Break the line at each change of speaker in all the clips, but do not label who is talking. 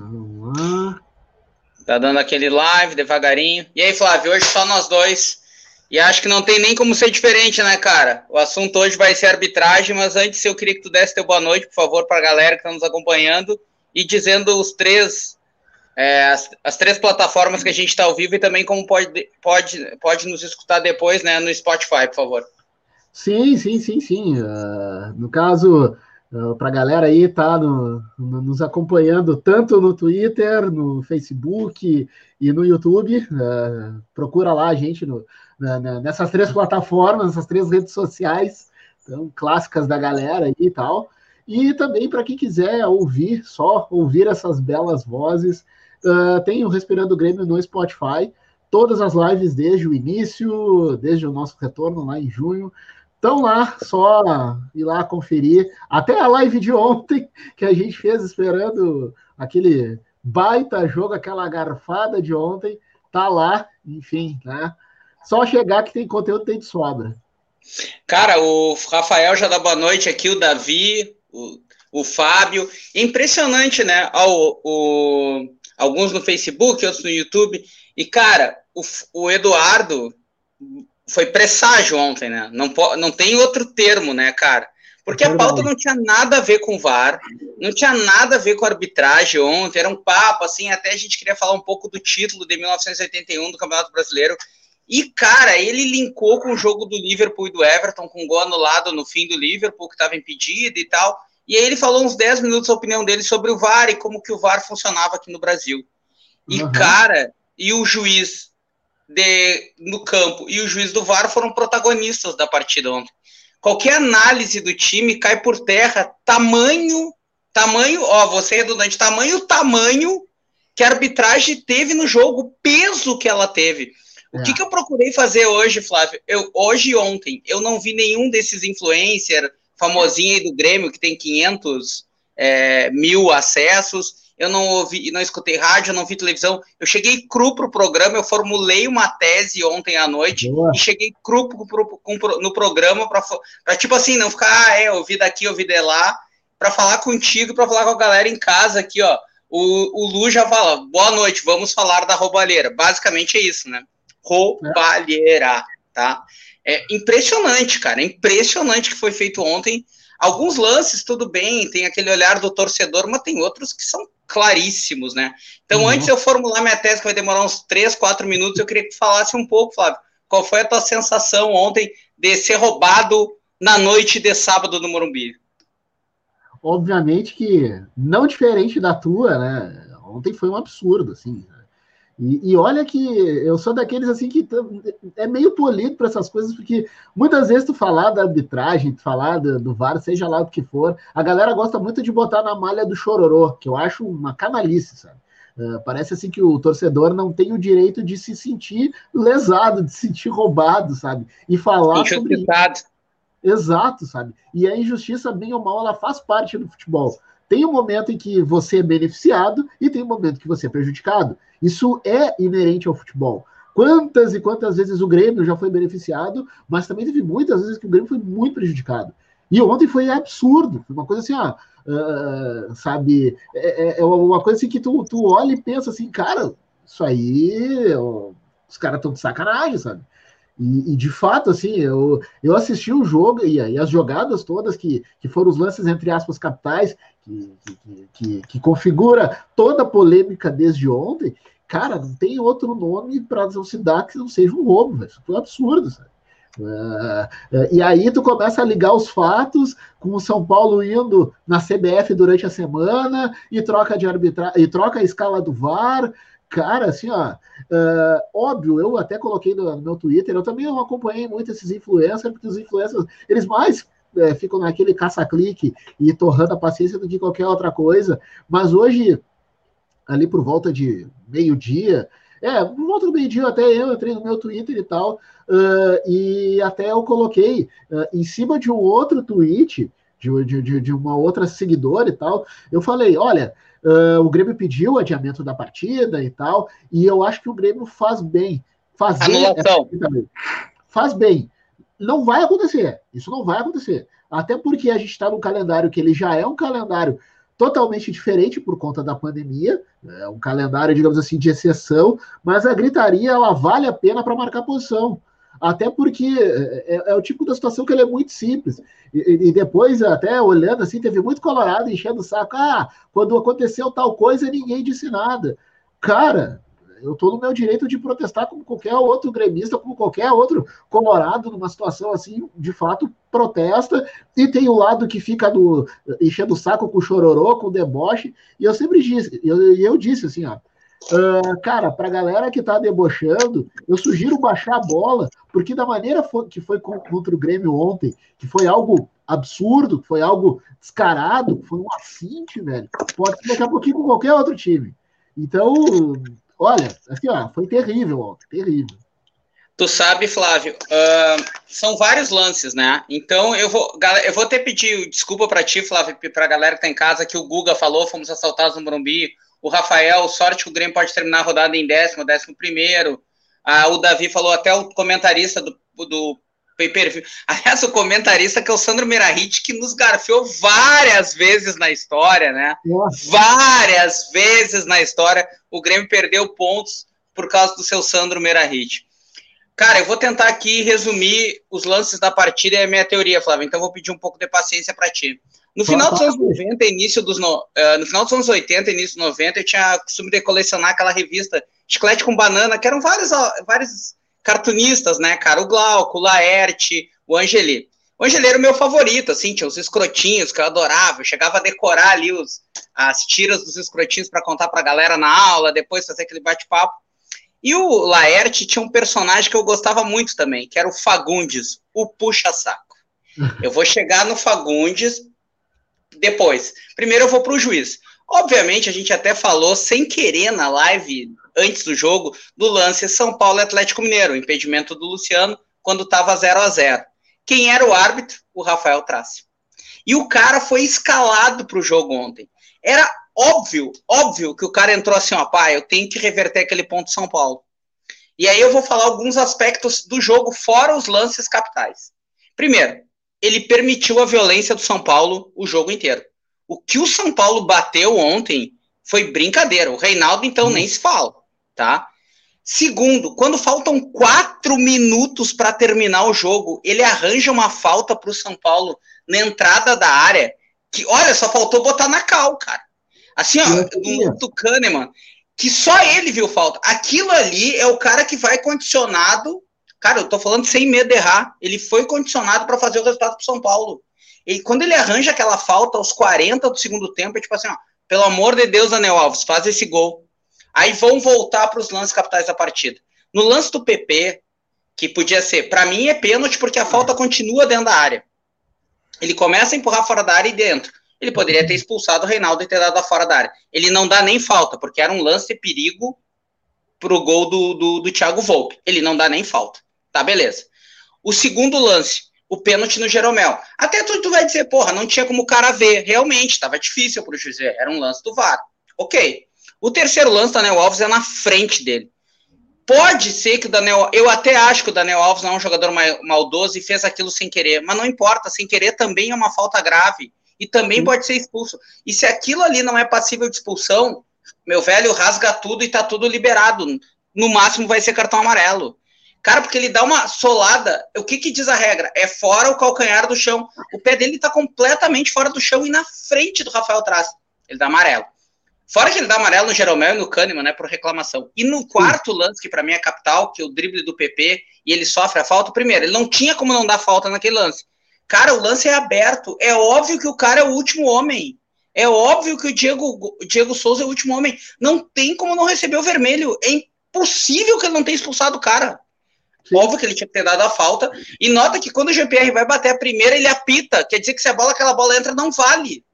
Vamos lá.
Tá dando aquele live devagarinho. E aí, Flávio, hoje só nós dois. E acho que não tem nem como ser diferente, né, cara? O assunto hoje vai ser arbitragem, mas antes eu queria que tu desse teu boa noite, por favor, para a galera que está nos acompanhando e dizendo os três, é, as, as, três plataformas que a gente está ao vivo e também como pode, pode, pode nos escutar depois, né, no Spotify, por favor.
Sim, sim, sim, sim. Uh, no caso, ah, para a galera aí tá no, no, nos acompanhando tanto no Twitter, no Facebook e no YouTube, uh, procura lá a gente no, na, nessas três plataformas, nessas três redes sociais, então, clássicas da galera aí e tal. E também para quem quiser ouvir, só ouvir essas belas vozes, uh, tem o Respirando Grêmio no Spotify. Todas as lives desde o início, desde o nosso retorno lá em junho, estão lá, só ir lá conferir. Até a live de ontem, que a gente fez esperando aquele baita jogo, aquela garfada de ontem, tá lá, enfim, né? Só chegar que tem conteúdo, tem de sobra.
Cara, o Rafael já dá boa noite aqui, o Davi, o, o Fábio. Impressionante, né? O, o, alguns no Facebook, outros no YouTube. E, cara, o, o Eduardo foi presságio ontem, né? Não, não tem outro termo, né, cara? Porque a pauta não tinha nada a ver com o VAR, não tinha nada a ver com a arbitragem ontem, era um papo, assim, até a gente queria falar um pouco do título de 1981 do Campeonato Brasileiro, e, cara, ele linkou com o jogo do Liverpool e do Everton, com gol anulado no fim do Liverpool, que estava impedido e tal. E aí ele falou uns 10 minutos a opinião dele sobre o VAR e como que o VAR funcionava aqui no Brasil. E, uhum. cara, e o juiz de, no campo e o juiz do VAR foram protagonistas da partida ontem. Qualquer análise do time cai por terra, tamanho, tamanho, ó, você é redundante, tamanho, tamanho que a arbitragem teve no jogo, peso que ela teve. O é. que, que eu procurei fazer hoje, Flávio? Eu, hoje e ontem, eu não vi nenhum desses influencer famosinho aí do Grêmio, que tem 500 é, mil acessos. Eu não ouvi, não escutei rádio, não vi televisão. Eu cheguei cru pro programa, eu formulei uma tese ontem à noite Boa. e cheguei cru pro, pro, pro, no programa para tipo assim, não ficar, ah, é, ouvi daqui, ouvi de lá, para falar contigo, para falar com a galera em casa aqui, ó. O, o Lu já fala, boa noite, vamos falar da roubalheira. Basicamente é isso, né? roubalheira, tá? É impressionante, cara, é impressionante que foi feito ontem. Alguns lances, tudo bem, tem aquele olhar do torcedor, mas tem outros que são claríssimos, né? Então, uhum. antes de eu formular minha tese, que vai demorar uns 3, 4 minutos, eu queria que falasse um pouco, Flávio, qual foi a tua sensação ontem de ser roubado na noite de sábado no Morumbi?
Obviamente que não diferente da tua, né? Ontem foi um absurdo, assim. E, e, olha que eu sou daqueles assim que é meio polido para essas coisas, porque muitas vezes tu falar da arbitragem, tu falar do, do VAR, seja lá o que for, a galera gosta muito de botar na malha do chororô, que eu acho uma canalice, sabe? Uh, parece assim que o torcedor não tem o direito de se sentir lesado, de se sentir roubado, sabe? E falar sobre isso. Exato, sabe? E a injustiça, bem ou mal, ela faz parte do futebol. Tem um momento em que você é beneficiado e tem um momento que você é prejudicado. Isso é inerente ao futebol. Quantas e quantas vezes o Grêmio já foi beneficiado, mas também teve muitas vezes que o Grêmio foi muito prejudicado. E ontem foi absurdo, foi uma coisa assim, uh, sabe, é, é, é, uma coisa assim que tu, tu olha e pensa assim, cara, isso aí, ó, os caras estão de sacanagem, sabe? E, e, de fato, assim, eu, eu assisti o jogo e, e, as jogadas todas que, que foram os lances, entre aspas, capitais, que, que, que, que configura toda a polêmica desde ontem, cara, não tem outro nome para não se dar que não seja um roubo. Isso foi um absurdo, sabe? Uh, e aí tu começa a ligar os fatos com o São Paulo indo na CBF durante a semana e troca de arbitragem e troca a escala do VAR. Cara, assim, ó, uh, óbvio, eu até coloquei no, no, meu Twitter, eu também não acompanhei muito esses influencers, porque os influencers, eles mais é, ficam naquele caça-clique e torrando a paciência do que qualquer outra coisa. Mas hoje, ali por volta de meio-dia, é, por volta do meio-dia até eu entrei no meu Twitter e tal, uh, e até eu coloquei uh, em cima de um outro tweet, de, de, de, uma outra seguidora e tal, eu falei, olha, uh, o Grêmio pediu o adiamento da partida e tal, e eu acho que o Grêmio faz bem. Fazer
Anulação.
Faz bem. Não vai acontecer. Isso não vai acontecer. Até porque a gente está num calendário que ele já é um calendário totalmente diferente por conta da pandemia, é um calendário, digamos assim, de exceção, mas a gritaria ela vale a pena para marcar posição. Até porque é, é, é, o tipo da situação que ele é muito simples. E, e, depois, até olhando assim, teve muito colorado enchendo o saco. Ah, quando aconteceu tal coisa, ninguém disse nada. Cara, eu estou no meu direito de protestar como qualquer outro gremista, como qualquer outro colorado numa situação assim, de fato, protesta, e tem o lado que fica do, enchendo o saco com chororô, com deboche, e eu sempre disse, eu, eu disse assim, ó, Uh, cara, para a galera que está debochando, eu sugiro baixar a bola, porque da maneira que foi contra o Grêmio ontem, que foi algo absurdo, foi algo descarado, foi um afinte, velho, pode ser daqui a pouquinho com qualquer outro time. Então, olha, assim, ó, foi terrível, ó, terrível.
Tu sabe, Flávio, uh, são vários lances, né? Então eu vou, eu vou até pedir desculpa para ti, Flávio, para a galera que tá em casa, que o Guga falou, fomos assaltados no Morumbi, o Rafael, sorte que o Grêmio pode terminar a rodada em décimo, décimo primeiro. Ah, o Davi falou até o comentarista do, do pay-per-view. Aliás, o comentarista que é o Sandro Merahit, que nos garfiou várias vezes na história, né? Nossa. Várias vezes na história. O Grêmio perdeu pontos por causa do seu Sandro Merahit. Cara, eu vou tentar aqui resumir os lances da partida e a minha teoria, Flávio. Então, vou pedir um pouco de paciência para ti. No final dos anos 90, início dos no, uh, no final dos anos 80, início dos 90, eu tinha costume de colecionar aquela revista Chiclete com Banana, que eram vários, vários cartunistas, né, cara? O Glauco, o Laerte, o Angeli. O Angeli era o meu favorito, assim, tinha os escrotinhos que eu adorava. Eu chegava a decorar ali os, as tiras dos escrotinhos para contar pra galera na aula, depois fazer aquele bate-papo. E o Laerte tinha um personagem que eu gostava muito também, que era o Fagundes, o puxa-saco. Eu vou chegar no Fagundes depois. Primeiro eu vou para o juiz. Obviamente, a gente até falou sem querer na live antes do jogo do lance São Paulo Atlético Mineiro, impedimento do Luciano quando estava 0 a 0 Quem era o árbitro? O Rafael Trace. E o cara foi escalado para o jogo ontem. Era óbvio, óbvio que o cara entrou assim, ó, pai, eu tenho que reverter aquele ponto São Paulo. E aí eu vou falar alguns aspectos do jogo fora os lances capitais. Primeiro, ele permitiu a violência do São Paulo o jogo inteiro. O que o São Paulo bateu ontem foi brincadeira. O Reinaldo, então, hum. nem se fala, tá? Segundo, quando faltam quatro minutos para terminar o jogo, ele arranja uma falta para o São Paulo na entrada da área, que, olha, só faltou botar na cal, cara. Assim, ó, do, do Kahneman, que só ele viu falta. Aquilo ali é o cara que vai condicionado Cara, eu tô falando sem medo de errar. Ele foi condicionado para fazer o resultado pro São Paulo. E quando ele arranja aquela falta aos 40 do segundo tempo, é tipo assim, ó, pelo amor de Deus, Daniel Alves, faz esse gol. Aí vão voltar para os lances capitais da partida. No lance do PP, que podia ser, para mim é pênalti porque a falta continua dentro da área. Ele começa a empurrar fora da área e dentro. Ele poderia ter expulsado o Reinaldo e ter dado a fora da área. Ele não dá nem falta, porque era um lance perigo pro gol do, do, do Thiago Volpe. Ele não dá nem falta. Tá, beleza. O segundo lance, o pênalti no Jeromel. Até tu, tu vai dizer, porra, não tinha como o cara ver. Realmente, estava difícil pro juiz ver. Era um lance do VAR. Ok. O terceiro lance, Daniel Alves é na frente dele. Pode ser que o Daniel. Eu até acho que o Daniel Alves não é um jogador maldoso e fez aquilo sem querer. Mas não importa, sem querer também é uma falta grave. E também Sim. pode ser expulso. E se aquilo ali não é passível de expulsão, meu velho, rasga tudo e tá tudo liberado. No máximo vai ser cartão amarelo. Cara, porque ele dá uma solada. O que, que diz a regra? É fora o calcanhar do chão. O pé dele tá completamente fora do chão e na frente do Rafael Traz. Ele dá amarelo. Fora que ele dá amarelo no Jeromel e no Kahneman, né, por reclamação. E no quarto lance, que para mim é capital, que é o drible do PP, e ele sofre a falta, primeiro, ele não tinha como não dar falta naquele lance. Cara, o lance é aberto. É óbvio que o cara é o último homem. É óbvio que o Diego, o Diego Souza é o último homem. Não tem como não receber o vermelho. É impossível que ele não tenha expulsado o cara. Óbvio que ele tinha que ter dado a falta. E nota que quando o GPR vai bater a primeira, ele apita. Quer dizer que se a bola, aquela bola entra, não vale.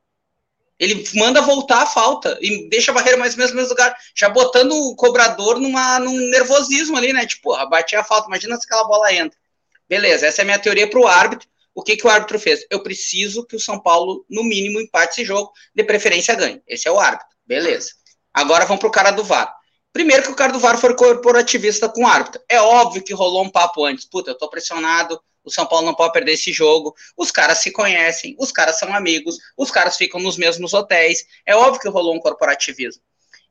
Ele manda voltar a falta e deixa a barreira mais ou menos no mesmo lugar, já botando o cobrador numa, num nervosismo ali, né? Tipo, ah, bati a falta, imagina se aquela bola entra. Beleza, essa é a minha teoria para o árbitro. O que, que o árbitro fez? Eu preciso que o São Paulo, no mínimo, empate esse jogo, de preferência ganhe. Esse é o árbitro. Beleza. Agora vamos para o cara do VAR. Primeiro que o cara do VAR foi corporativista com o árbitro. É óbvio que rolou um papo antes. Puta, eu tô pressionado, o São Paulo não pode perder esse jogo. Os caras se conhecem, os caras são amigos, os caras ficam nos mesmos hotéis. É óbvio que rolou um corporativismo.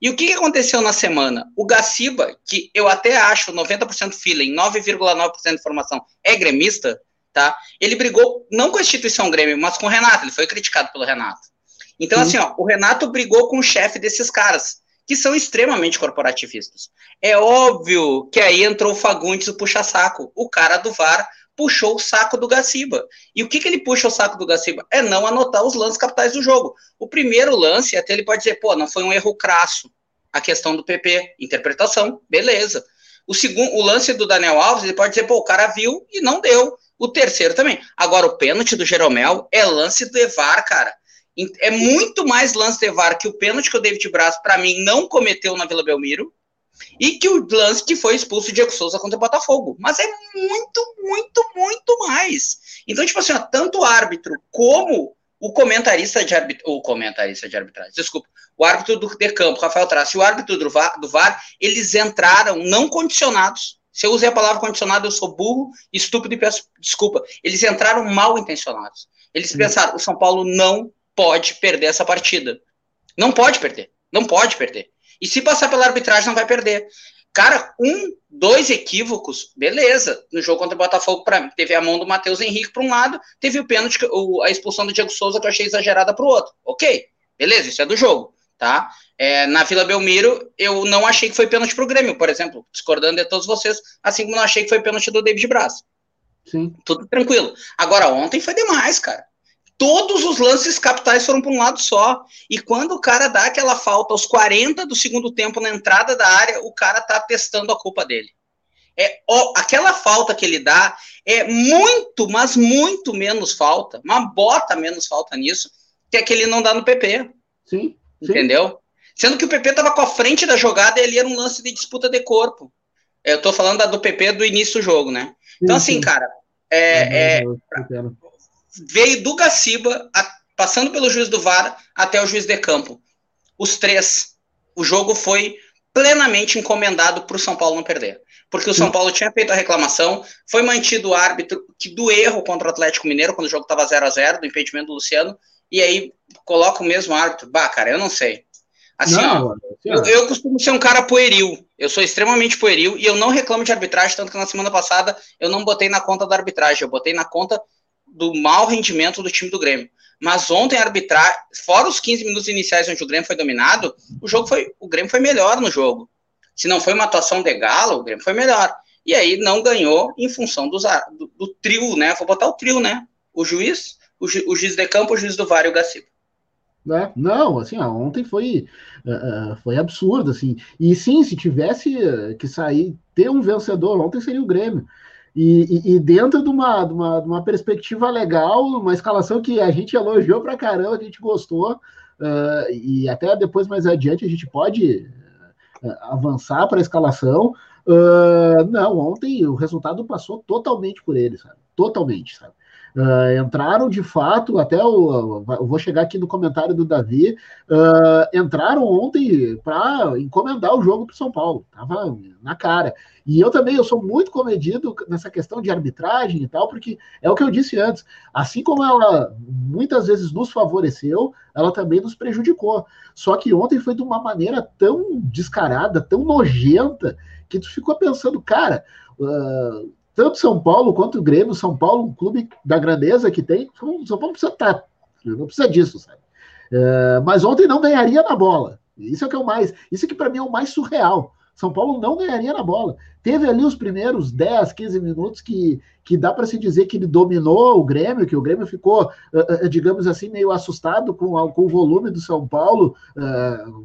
E o que aconteceu na semana? O Gaciba, que eu até acho 90% feeling, 9,9% de informação, é gremista, tá? Ele brigou não com a instituição Grêmio, mas com o Renato. Ele foi criticado pelo Renato. Então, Sim. assim, ó, o Renato brigou com o chefe desses caras, que são extremamente corporativistas. É óbvio que aí entrou o Fagundes, o puxa-saco. O cara do VAR puxou o saco do Gaciba. E o que, que ele puxa o saco do Gaciba? É não anotar os lances capitais do jogo. O primeiro lance, até ele pode dizer, pô, não foi um erro crasso. A questão do PP, interpretação, beleza. O segundo, o lance do Daniel Alves, ele pode dizer, pô, o cara viu e não deu. O terceiro também. Agora, o pênalti do Jeromel é lance do Evar, cara. É muito mais lance do Evar que o pênalti que o David Braz, para mim, não cometeu na Vila Belmiro e que o lance que foi expulso o Diego Souza contra o Botafogo. Mas é muito, muito, muito mais. Então, tipo assim, ó, tanto o árbitro como o comentarista de arbitragem, o comentarista de arbitragem, desculpa, o árbitro do de campo, Rafael Traço, e o árbitro do VAR, do VAR, eles entraram não condicionados. Se eu usei a palavra condicionado, eu sou burro, estúpido e peço desculpa. Eles entraram mal intencionados. Eles Sim. pensaram, o São Paulo não pode perder essa partida. Não pode perder. Não pode perder. E se passar pela arbitragem, não vai perder. Cara, um, dois equívocos, beleza. No jogo contra o Botafogo, mim, teve a mão do Matheus Henrique para um lado, teve o pênalti, a expulsão do Diego Souza que eu achei exagerada para o outro. Ok, beleza, isso é do jogo, tá? É, na Vila Belmiro, eu não achei que foi pênalti para o Grêmio, por exemplo, discordando de todos vocês, assim como não achei que foi pênalti do David Braz. Sim. Tudo tranquilo. Agora, ontem foi demais, cara todos os lances capitais foram para um lado só. E quando o cara dá aquela falta aos 40 do segundo tempo na entrada da área, o cara tá testando a culpa dele. É, ó, aquela falta que ele dá é muito, mas muito menos falta, uma bota menos falta nisso, que é que ele não dá no PP. Sim. Entendeu? Sim. Sendo que o PP tava com a frente da jogada e ele era um lance de disputa de corpo. Eu tô falando da do PP do início do jogo, né? Então, assim, cara, é, é, veio do Gaciba, a, passando pelo juiz do VAR até o juiz de campo. Os três. O jogo foi plenamente encomendado para o São Paulo não perder. Porque o São Paulo tinha feito a reclamação, foi mantido o árbitro que do erro contra o Atlético Mineiro, quando o jogo estava 0 a 0 do impedimento do Luciano, e aí coloca o mesmo árbitro. Bah, cara, eu não sei. Assim, não, ó, eu, eu, costumo ser um cara pueril. Eu sou extremamente pueril e eu não reclamo de arbitragem, tanto que na semana passada eu não botei na conta da arbitragem, eu botei na conta do mau rendimento do time do Grêmio. Mas ontem arbitrar, fora os 15 minutos iniciais onde o Grêmio foi dominado, o jogo foi, o Grêmio foi melhor no jogo. Se não foi uma atuação de galo, o Grêmio foi melhor. E aí não ganhou em função dos, do, do trio, né? Vou botar o trio, né? O juiz, o, ju, o juiz de campo, o juiz do VAR e o Gaciba.
Né? Não, assim, ó, ontem foi, uh, foi absurdo, assim. E sim, se tivesse que sair, ter um vencedor, ontem seria o Grêmio. E, e, e, dentro de uma, de, uma, de uma perspectiva legal, uma escalação que a gente elogiou pra caramba, que a gente gostou, uh, e até depois mais adiante a gente pode uh, avançar para a escalação. Uh, não, ontem o resultado passou totalmente por eles, sabe? Totalmente, sabe? Uh, entraram de fato, até o, eu vou chegar aqui no comentário do Davi, uh, entraram ontem para encomendar o jogo para São Paulo, tava na cara. E eu também eu sou muito comedido nessa questão de arbitragem e tal, porque é o que eu disse antes, assim como ela muitas vezes nos favoreceu, ela também nos prejudicou. Só que ontem foi de uma maneira tão descarada, tão nojenta, que tu ficou pensando, cara. Uh, tanto São Paulo quanto o Grêmio, São Paulo, um clube da grandeza que tem, São Paulo precisa estar, tá, não precisa disso, sabe? É, mas ontem não ganharia na bola. Isso é que é o mais, isso é que para mim é o mais surreal. São Paulo não ganharia na bola. Teve ali os primeiros 10, 15 minutos que, que dá para se dizer que ele dominou o Grêmio, que o Grêmio ficou, uh, uh, digamos assim, meio assustado com, com o volume do São Paulo,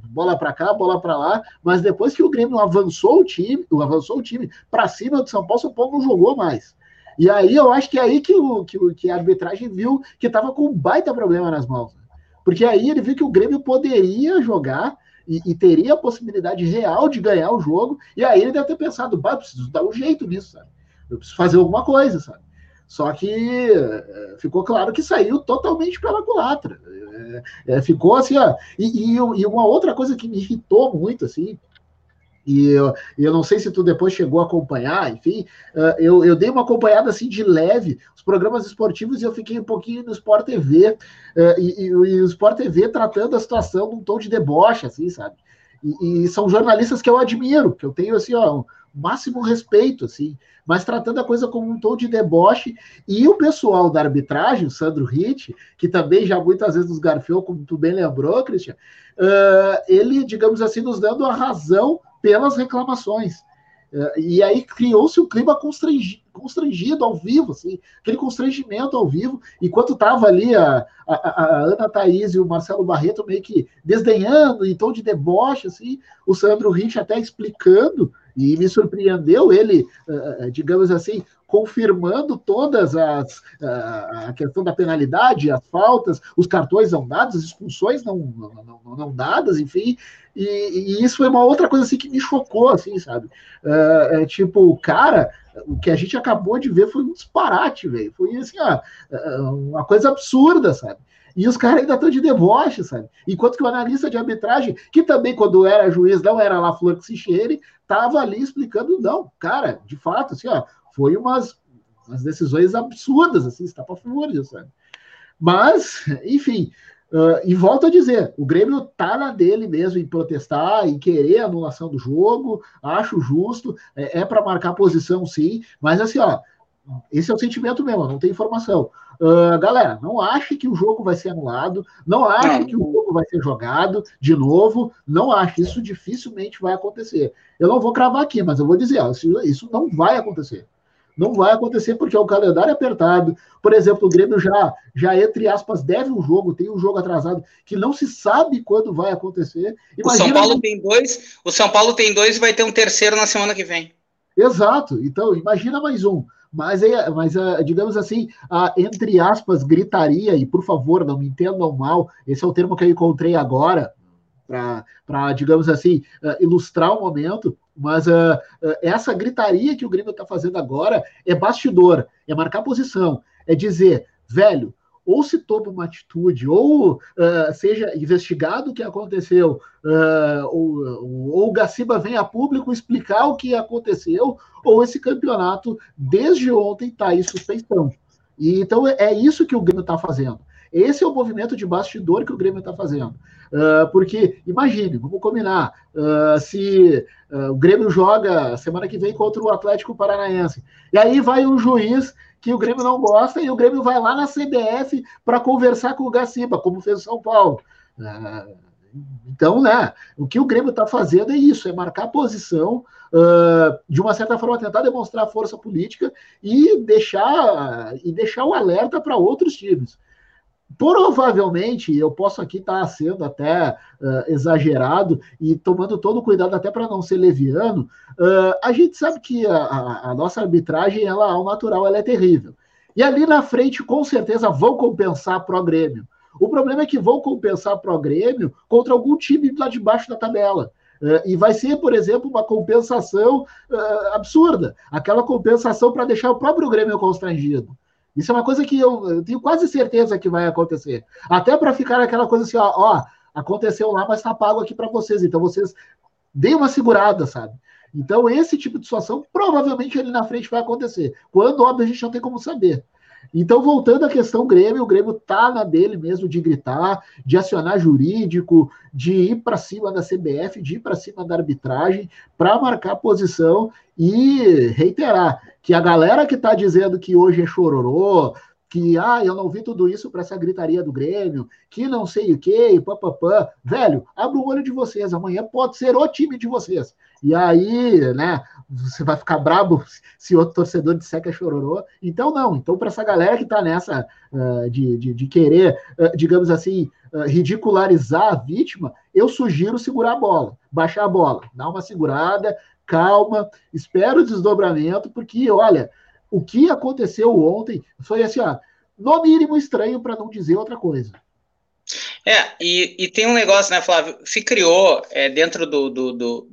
bola para cá, bola para lá, mas depois que o Grêmio avançou o time, avançou o time para cima do São Paulo, São Paulo não jogou mais. E aí eu acho que é aí que, o, que, que a arbitragem viu que estava com um baita problema nas mãos. Porque aí ele viu que o Grêmio poderia jogar e, e, teria a possibilidade real de ganhar o jogo, e aí ele deve ter pensado, bah, preciso dar um jeito nisso, sabe? Eu preciso fazer alguma coisa, sabe? Só que é, ficou claro que saiu totalmente pela culatra. É, é, ficou assim, ó. E, e, e, uma outra coisa que me irritou muito, assim, E eu, eu não sei se tu depois chegou a acompanhar, enfim, uh, eu, eu dei uma acompanhada assim de leve, os programas esportivos, e eu fiquei um pouquinho no Sport TV, uh, e, e, e, o Sport TV tratando a situação num tom de deboche, assim, sabe? E, e, são jornalistas que eu admiro, que eu tenho assim, ó, um máximo respeito, assim, mas tratando a coisa como um tom de deboche. E o pessoal da arbitragem, o Sandro Ritt, que também já muitas vezes nos garfiou, como tu bem lembrou, Christian, uh, ele, digamos assim, nos dando a razão pelas reclamações. Uh, e aí criou-se um clima constrangido, constrangido ao vivo, assim, aquele constrangimento ao vivo, enquanto estava ali a, a, a, Ana Thaís e o Marcelo Barreto meio que desdenhando, em tom de deboche, assim, o Sandro Rich até explicando, e me surpreendeu ele, uh, digamos assim, confirmando todas as a questão da penalidade, as faltas, os cartões não dados, as expulsões não, não, não, não dadas, enfim, e, e, isso foi uma outra coisa assim que me chocou, assim, sabe? Uh, é, tipo, cara, o que a gente acabou de ver foi um disparate, velho. Foi assim, ó, uma coisa absurda, sabe? E os caras ainda estão de deboche, sabe? Enquanto que o analista de arbitragem, que também, quando era juiz, não era lá flor que se cheire, estava ali explicando, não, cara, de fato, assim, ó, foi umas, umas decisões absurdas, assim, está para fúria, sabe? Mas, enfim, Uh, e volto a dizer, o Grêmio tá na dele mesmo em protestar, em querer a anulação do jogo, acho justo, é, é para marcar posição sim, mas assim, ó, esse é o sentimento mesmo, não tem informação. Uh, galera, não ache que o jogo vai ser anulado, não ache que o jogo vai ser jogado de novo, não ache, isso dificilmente vai acontecer. Eu não vou cravar aqui, mas eu vou dizer, ó, isso, isso não vai acontecer. Não vai acontecer porque é um calendário apertado. Por exemplo, o Grêmio já, já entre aspas, deve um jogo, tem um jogo atrasado que não se sabe quando vai acontecer.
Imagina o São Paulo tem dois, o São Paulo tem dois e vai ter um terceiro na semana que vem.
Exato. Então, imagina mais um. Mas, é, mas é, digamos assim, a, entre aspas, gritaria, e por favor, não me entendam mal, esse é o termo que eu encontrei agora, para, digamos assim, uh, ilustrar o momento, mas uh, essa gritaria que o Grêmio está fazendo agora é bastidor, é marcar posição, é dizer, velho, ou se toma uma atitude, ou uh, seja investigado o que aconteceu, uh, ou, ou o Gaciba vem a público explicar o que aconteceu, ou esse campeonato, desde ontem, está em suspensão. E, então é isso que o Grêmio está fazendo. Esse é o movimento de bastidor que o Grêmio está fazendo. Uh, porque, imagine, vamos combinar, uh, se uh, o Grêmio joga semana que vem contra o Atlético Paranaense, e aí vai um juiz que o Grêmio não gosta e o Grêmio vai lá na CBF para conversar com o Gaciba, como fez o São Paulo. então, né, o que o Grêmio está fazendo é isso, é marcar posição, de uma certa forma tentar demonstrar força política e deixar, e deixar o alerta para outros times. Provavelmente, eu posso aqui estar sendo até uh, exagerado e tomando todo o cuidado até para não ser leviano, uh, a gente sabe que a, a, a, nossa arbitragem, ela, ao natural, ela é terrível. E ali na frente, com certeza, vão compensar pro Grêmio. O problema é que vão compensar pro Grêmio contra algum time lá de baixo da tabela. Uh, e vai ser, por exemplo, uma compensação absurda. Aquela compensação para deixar o próprio Grêmio constrangido. Isso é uma coisa que eu, eu tenho quase certeza que vai acontecer. Até para ficar aquela coisa assim, ó, ó aconteceu lá, mas está pago aqui para vocês. Então vocês deem uma segurada, sabe? Então esse tipo de situação provavelmente ali na frente vai acontecer. Quando, óbvio, a gente não tem como saber. Então, voltando à questão Grêmio, o Grêmio tá na dele mesmo de gritar, de acionar jurídico, de ir para cima da CBF, de ir para cima da arbitragem, para marcar posição e reiterar que a galera que está dizendo que hoje é chororô, que ah, eu não vi tudo isso para essa gritaria do Grêmio, que não sei o que, papapá. Velho, abre o olho de vocês, amanhã pode ser o time de vocês. E aí, né, você vai ficar brabo se outro torcedor disser que é chororô. Então, não. Então, para essa galera que está nessa uh, de, de, de, querer, uh, digamos assim, uh, ridicularizar a vítima, eu sugiro segurar a bola, baixar a bola, dar uma segurada, calma, espera o desdobramento, porque, olha, o que aconteceu ontem foi assim, ó, no mínimo estranho para não dizer outra coisa.
É, e, e, tem um negócio, né, Flávio? Se criou é, dentro do, do, do,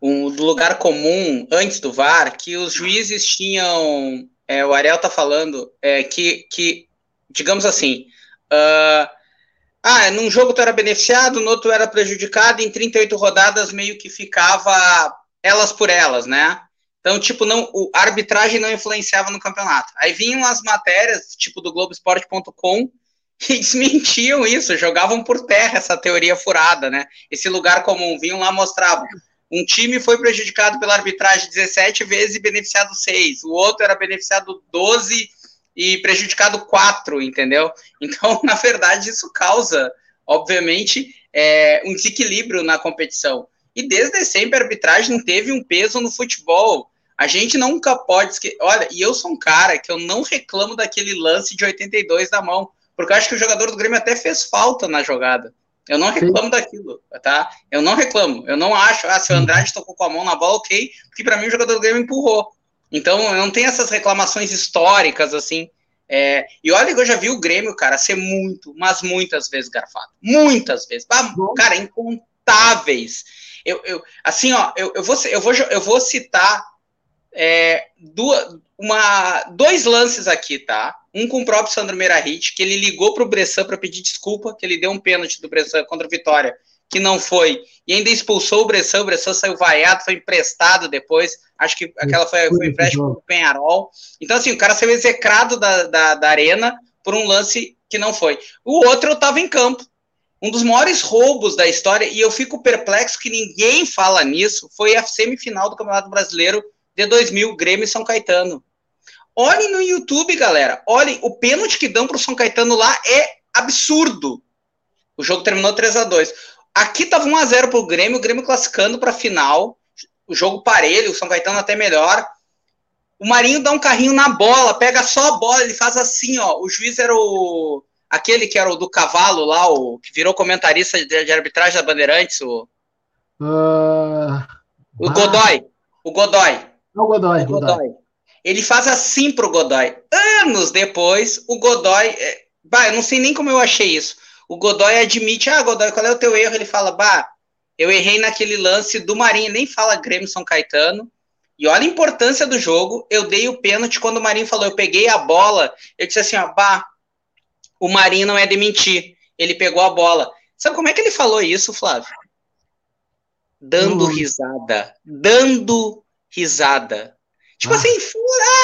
um, do, lugar comum, antes do VAR, que os juízes tinham. É, o Ariel tá falando é, que, que, digamos assim, uh, Ah, num jogo tu era beneficiado, no outro era prejudicado, em 38 rodadas meio que ficava elas por elas, né? Então, tipo, não, a arbitragem não influenciava no campeonato. Aí vinham as matérias, tipo, do Globoesporte.com, e desmentiam isso, jogavam por terra essa teoria furada, né? Esse lugar comum, vinham lá mostravam. Um time foi prejudicado pela arbitragem 17 vezes e beneficiado 6. O outro era beneficiado 12 e prejudicado 4, entendeu? Então, na verdade, isso causa, obviamente, é, um desequilíbrio na competição. E desde sempre a arbitragem teve um peso no futebol. A gente nunca pode esquecer. Olha, e eu sou um cara que eu não reclamo daquele lance de 82 da mão, porque eu acho que o jogador do Grêmio até fez falta na jogada. Eu não reclamo Sim. daquilo, tá? Eu não reclamo. Eu não acho, ah, se o Andrade tocou com a mão na bola, ok, porque para mim o jogador do Grêmio empurrou. Então, eu não tenho essas reclamações históricas, assim. É, e olha que eu já vi o Grêmio, cara, ser muito, mas muitas vezes garfado. Muitas vezes. cara, incontáveis. Eu, eu, assim, ó, eu, eu, vou, eu, vou, eu vou citar é, duas, uma, dois lances aqui, tá? Um com o próprio Sandro Meirahit, que ele ligou para o Bressan para pedir desculpa, que ele deu um pênalti do Bressan contra a Vitória, que não foi, e ainda expulsou o Bressan, o Bressan saiu vaiado, foi emprestado depois, acho que aquela foi, foi empréstimo pro Penharol. Então, assim, o cara saiu execrado da, da, da arena por um lance que não foi. O outro eu tava em campo. Um dos maiores roubos da história, e eu fico perplexo que ninguém fala nisso, foi a semifinal do Campeonato Brasileiro de 2000, Grêmio e São Caetano. Olhem no YouTube, galera. Olhem, o pênalti que dão para o São Caetano lá é absurdo. O jogo terminou 3 a 2 Aqui tava 1 a 0 para o Grêmio, o Grêmio classificando para a final. O jogo parelho, o São Caetano até melhor. O Marinho dá um carrinho na bola, pega só a bola, ele faz assim, ó. O juiz era o. Aquele que era o do cavalo lá, o que virou comentarista de, de arbitragem da Bandeirantes, o. Uh... O Godoy. O Godoy.
O Godoy, o Godoy. Godoy.
Ele faz assim pro Godoy. Anos depois, o Godoy. É, bah, eu não sei nem como eu achei isso. O Godoy admite, ah, Godoy, qual é o teu erro? Ele fala, bah, eu errei naquele lance do Marinho, nem fala Grêmio São Caetano. E olha a importância do jogo. Eu dei o pênalti quando o Marinho falou, eu peguei a bola. Eu disse assim, ó, bah, o Marinho não é de mentir. Ele pegou a bola. Sabe como é que ele falou isso, Flávio? Dando risada. Dando risada. Tipo ah. assim,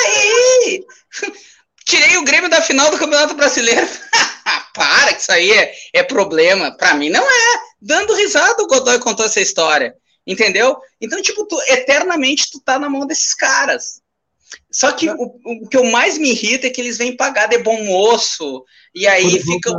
aí! Tirei o Grêmio da final do Campeonato Brasileiro. Para, que isso aí é, é problema. Para mim, não é. Dando risada, o Godoy contou essa história. Entendeu? Então, tipo, tu, eternamente tu tá na mão desses caras. Só que o, o, que eu mais me irrita é que eles vêm pagar de bom moço, e aí fica.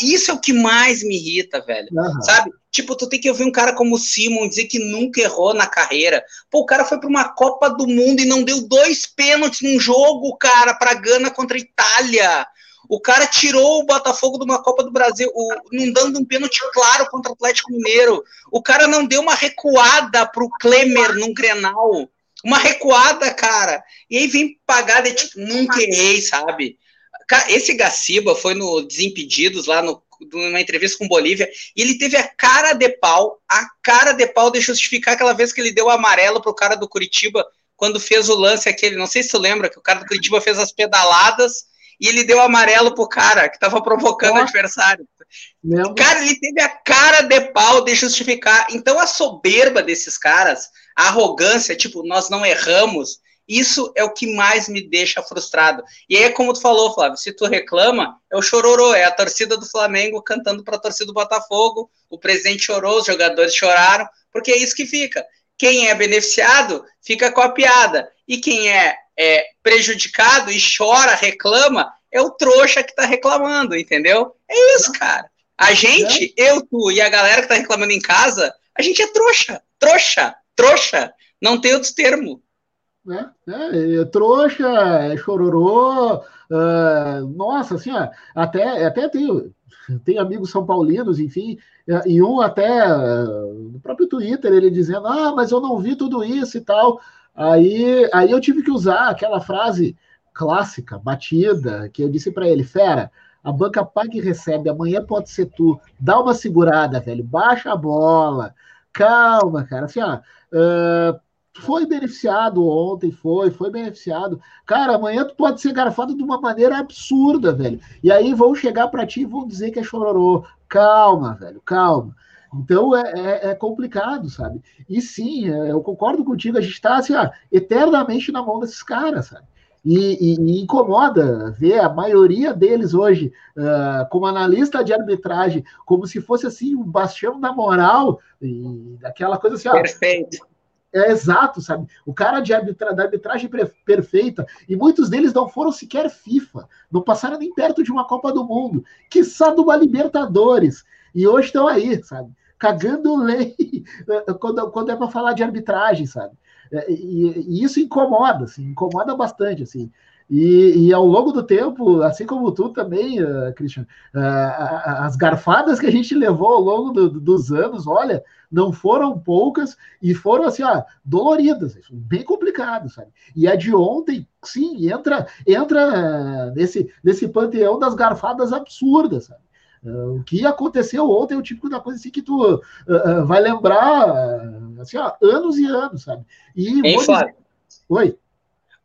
Isso é o que mais me irrita, velho. Uhum. Sabe? Tipo, tu tem que ouvir um cara como o Simon dizer que nunca errou na carreira. Pô, o cara foi para uma Copa do Mundo e não deu dois pênaltis num jogo, cara, pra Gana contra a Itália. O cara tirou o Botafogo de uma Copa do Brasil, o, não dando um pênalti claro contra o Atlético Mineiro. O cara não deu uma recuada pro Klemer num Grenal. Uma recuada, cara. E aí vem pagar de tipo, nunca errei, sabe? Esse Gaciba foi no Desimpedidos, lá no, numa entrevista com Bolívia, e ele teve a cara de pau, a cara de pau de justificar aquela vez que ele deu o amarelo pro cara do Curitiba, quando fez o lance aquele, não sei se tu lembra, que o cara do Curitiba fez as pedaladas e ele deu amarelo pro cara que tava provocando o adversário. Cara, ele teve a cara de pau de justificar. Então a soberba desses caras, a arrogância, tipo, nós não erramos, isso é o que mais me deixa frustrado. E aí, como tu falou, Flávio, se tu reclama, é o chororô, é a torcida do Flamengo cantando para a torcida do Botafogo, o presidente chorou, os jogadores choraram, porque é isso que fica. Quem é beneficiado fica com a piada, e quem é, é prejudicado e chora, reclama, é o trouxa que está reclamando, entendeu? É isso, cara. A gente, eu, tu e a galera que tá reclamando em casa, a gente é trouxa, trouxa, trouxa. Não tem outro termo.
É, é, é trouxa, é chororô. Uh, nossa, assim, ó, até, até tenho, tem amigos são paulinos, enfim, e um até no próprio Twitter, ele dizendo, ah, mas eu não vi tudo isso e tal. Aí, aí eu tive que usar aquela frase clássica, batida, que eu disse para ele, fera, a banca paga e recebe, amanhã pode ser tu. Dá uma segurada, velho, baixa a bola, calma, cara. Assim, ó, uh, foi beneficiado ontem, foi, foi beneficiado. Cara, amanhã tu pode ser garfado de uma maneira absurda, velho. E aí vão chegar para ti e vão dizer que é chororô. calma, velho, calma. Então é, é, é, complicado, sabe? E sim, é, eu concordo contigo, a gente está assim, ó, eternamente na mão desses caras, sabe? E, e, e, incomoda ver a maioria deles hoje uh, como analista de arbitragem, como se fosse assim um bastião da moral e daquela coisa assim. Ó,
Perfeito.
É exato, sabe? O cara de arbitra, da arbitragem perfeita, e muitos deles não foram sequer FIFA, não passaram nem perto de uma Copa do Mundo, que de uma Libertadores, e hoje estão aí, sabe? Cagando lei quando, quando é para falar de arbitragem, sabe? É, e, e, isso incomoda, assim, incomoda bastante, assim. E, e, ao longo do tempo, assim como tu também, uh, Christian, uh, as garfadas que a gente levou ao longo do, dos anos, olha, não foram poucas e foram assim, ó, doloridas, bem complicado, sabe? E a de ontem, sim, entra entra uh, nesse, nesse panteão das garfadas absurdas, sabe? Uh, o que aconteceu ontem é o tipo da coisa assim que tu uh, uh, vai lembrar assim, ó, anos e anos, sabe?
E Ei, Flávio. Oi.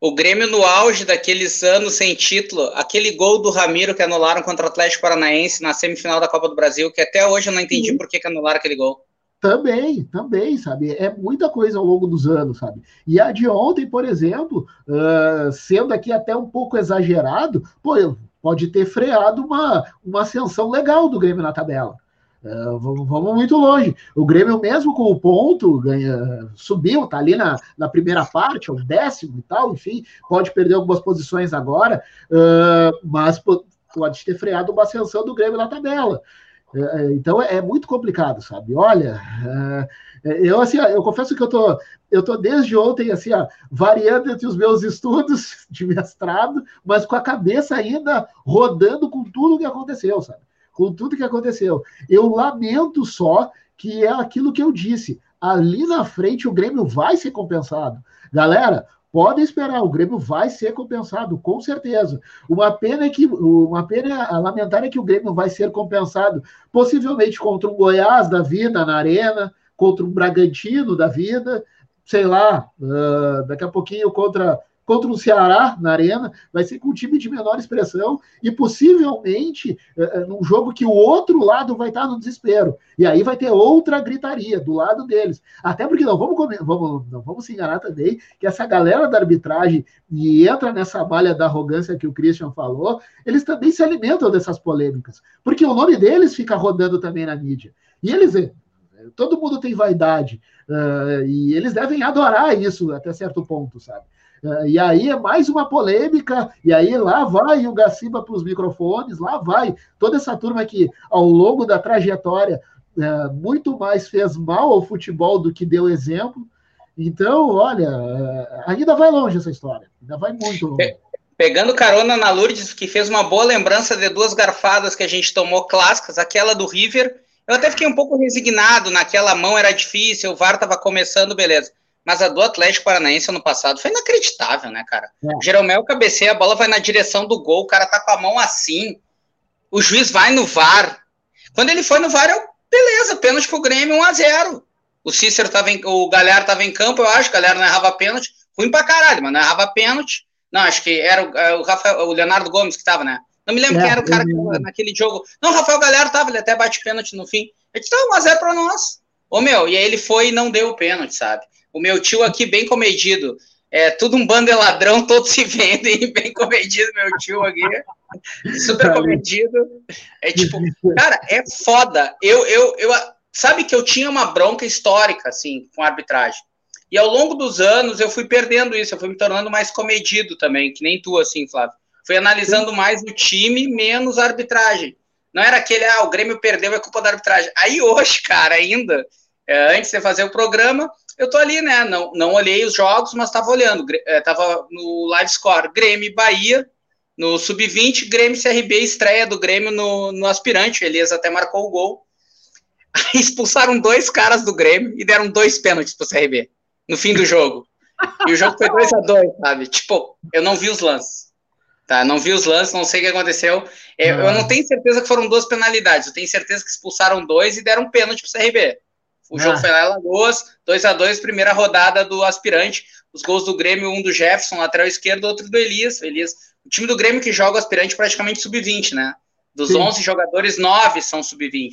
O Grêmio no auge daqueles anos sem título, aquele gol do Ramiro que anularam contra o Atlético Paranaense na semifinal da Copa do Brasil, que até hoje eu não entendi Sim. por que, que anularam aquele gol.
Também, também, sabe? É muita coisa ao longo dos anos, sabe? E a de ontem, por exemplo, uh, sendo aqui até um pouco exagerado, pô, eu pode ter freado uma, uma ascensão legal do Grêmio na tabela. Uh, vamos, vamos, muito longe. O Grêmio, mesmo com o ponto, ganha, subiu, tá ali na, na primeira parte, o décimo e tal, enfim, pode perder algumas posições agora, uh, mas pode ter freado uma ascensão do Grêmio na tabela. Uh, então é, é, muito complicado, sabe? Olha, eu assim, eu confesso que eu tô, eu tô desde ontem assim, ó, variando entre os meus estudos de mestrado, mas com a cabeça ainda rodando com tudo que aconteceu, sabe? Com tudo que aconteceu. Eu lamento só que é aquilo que eu disse. Ali na frente o Grêmio vai ser compensado. Galera, podem esperar, o Grêmio vai ser compensado, com certeza. Uma pena é que uma pena a lamentar é que o Grêmio vai ser compensado, possivelmente contra um Goiás da vida na arena, contra um Bragantino da vida, sei lá, uh, daqui a pouquinho contra contra o Ceará na arena, vai ser com um time de menor expressão e possivelmente uh, num jogo que o outro lado vai estar no desespero. E aí vai ter outra gritaria do lado deles. Até porque não vamos, vamos, não vamos se enganar também que essa galera da arbitragem e entra nessa malha da arrogância que o Christian falou, eles também se alimentam dessas polêmicas, porque o nome deles fica rodando também na mídia. E eles todo mundo tem vaidade, uh, e eles devem adorar isso até certo ponto, sabe? Uh, e aí é mais uma polêmica, e aí lá vai o Gaciba para os microfones, lá vai toda essa turma que, ao longo da trajetória, uh, muito mais fez mal ao futebol do que deu exemplo. Então, olha, ainda vai longe essa história, ainda vai muito longe.
Pegando carona na Lourdes, que fez uma boa lembrança de duas garfadas que a gente tomou clássicas, aquela do River eu até fiquei um pouco resignado, naquela mão era difícil, o VAR estava começando, beleza. Mas a do Atlético Paranaense ano passado foi inacreditável, né, cara? É. Jeromel cabeceia, a bola vai na direção do gol, o cara tá com a mão assim. O juiz vai no VAR. Quando ele foi no VAR, eu, beleza, pênalti pro Grêmio 1x0. O Cícero tava em, o Galhardo tava em campo, eu acho, o Galhardo não errava pênalti. Ruim pra caralho, mas não errava pênalti. Não, acho que era o, é, o, Rafael, o Leonardo Gomes que tava, né? Não me lembro é, quem era o cara que, naquele jogo. Não, Rafael Galhardo tava, ele até bate pênalti no fim. Ele disse, não, mas é pra nós. Ô, meu, e aí ele foi e não deu o pênalti, sabe? O meu tio aqui, bem comedido. É tudo um bando de ladrão, todos se vendem, bem comedido, meu tio aqui. Super comedido. É tipo, cara, é foda. Eu, eu, eu, sabe que eu tinha uma bronca histórica, assim, com a arbitragem. E ao longo dos anos eu fui perdendo isso, eu fui me tornando mais comedido também, que nem tu, assim, Flávio. Fui analisando mais o time, menos a arbitragem. Não era aquele, ah, o Grêmio perdeu, é culpa da arbitragem. Aí hoje, cara, ainda, é, antes de fazer o programa, eu tô ali, né? Não, não olhei os jogos, mas tava olhando. É, tava no live score Grêmio Bahia, no sub-20, Grêmio CRB, estreia do Grêmio no, no aspirante. O Elias até marcou o gol. Aí expulsaram dois caras do Grêmio e deram dois pênaltis pro CRB no fim do jogo. E o jogo foi 2 a 2 sabe? Tipo, eu não vi os lances. Tá? Não vi os lances, não sei o que aconteceu. Eu, eu, não tenho certeza que foram duas penalidades. Eu tenho certeza que expulsaram dois e deram um pênalti pro CRB. O jogo ah. foi lá em Lagoas, 2 a 2 primeira rodada do aspirante. Os gols do Grêmio, um do Jefferson, lateral esquerdo, outro do Elias. Elias. O time do Grêmio que joga o aspirante praticamente sub-20, né? Dos Sim. 11 jogadores, 9 são sub-20.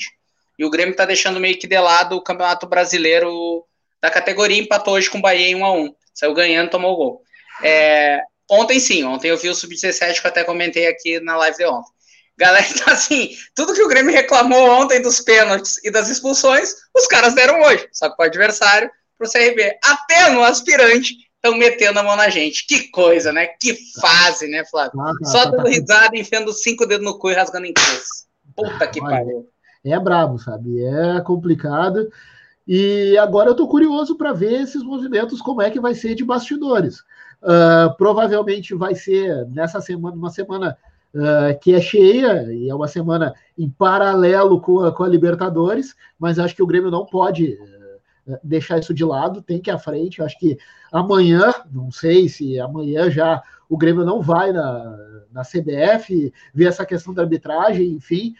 E o Grêmio está deixando meio que de lado o Campeonato Brasileiro da categoria, empatou hoje com o Bahia em 1 a 1 Saiu ganhando, tomou o gol. É, ontem sim, ontem eu vi o Sub-17 que eu até comentei aqui na live de ontem. Galera, então assim, tudo que o Grêmio reclamou ontem dos pênaltis e das expulsões, os caras deram hoje. Só que o adversário, pro CRB. Até no aspirante, estão metendo a mão na gente. Que coisa, né? Que fase, né, Flávio? Ah, tá, Só tá, dando tá, risada, enfiando cinco dedos no cu e rasgando em cruz. Puta que pariu.
É brabo, sabe? É complicado. E agora eu estou curioso para ver esses movimentos, como é que vai ser de bastidores. Uh, provavelmente vai ser nessa semana, uma semana uh, que é cheia, e é uma semana em paralelo com a, com a Libertadores, mas acho que o Grêmio não pode uh, deixar isso de lado, tem que ir à frente. Acho que amanhã, não sei se amanhã já o Grêmio não vai na, na CBF ver essa questão da arbitragem, enfim,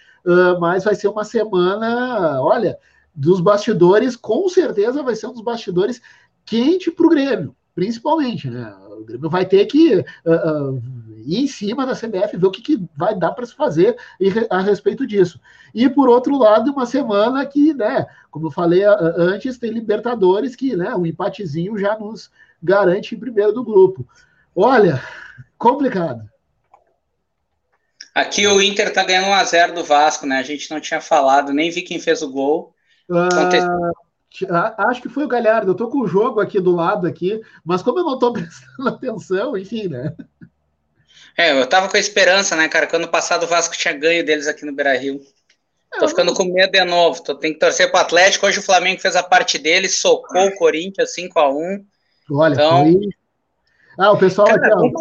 mas vai ser uma semana, olha dos bastidores, com certeza vai ser um dos bastidores quente para o Grêmio, principalmente, né? O Grêmio vai ter que uh, uh, ir em cima da CBF, ver o que, que vai dar para se fazer a respeito disso. E por outro lado, uma semana que, né, como eu falei uh, antes, tem Libertadores que, né, um empatezinho já nos garante em primeiro do grupo. Olha, complicado.
Aqui o Inter tá ganhando 1x0 do Vasco, né? A gente não tinha falado, nem vi quem fez o gol.
Uh, acho que foi o Galhardo. Eu tô com o jogo aqui do lado aqui, mas como eu não tô prestando atenção, enfim, né?
É, eu tava com a esperança, né, cara? Que ano passado o Vasco tinha ganho deles aqui no Beira Rio. Tô ficando com medo de novo. Tô, tem que torcer pro Atlético. Hoje o Flamengo fez a parte dele, socou o Corinthians 5x1.
Olha, então... Foi... Ah, o pessoal. Cara, aqui,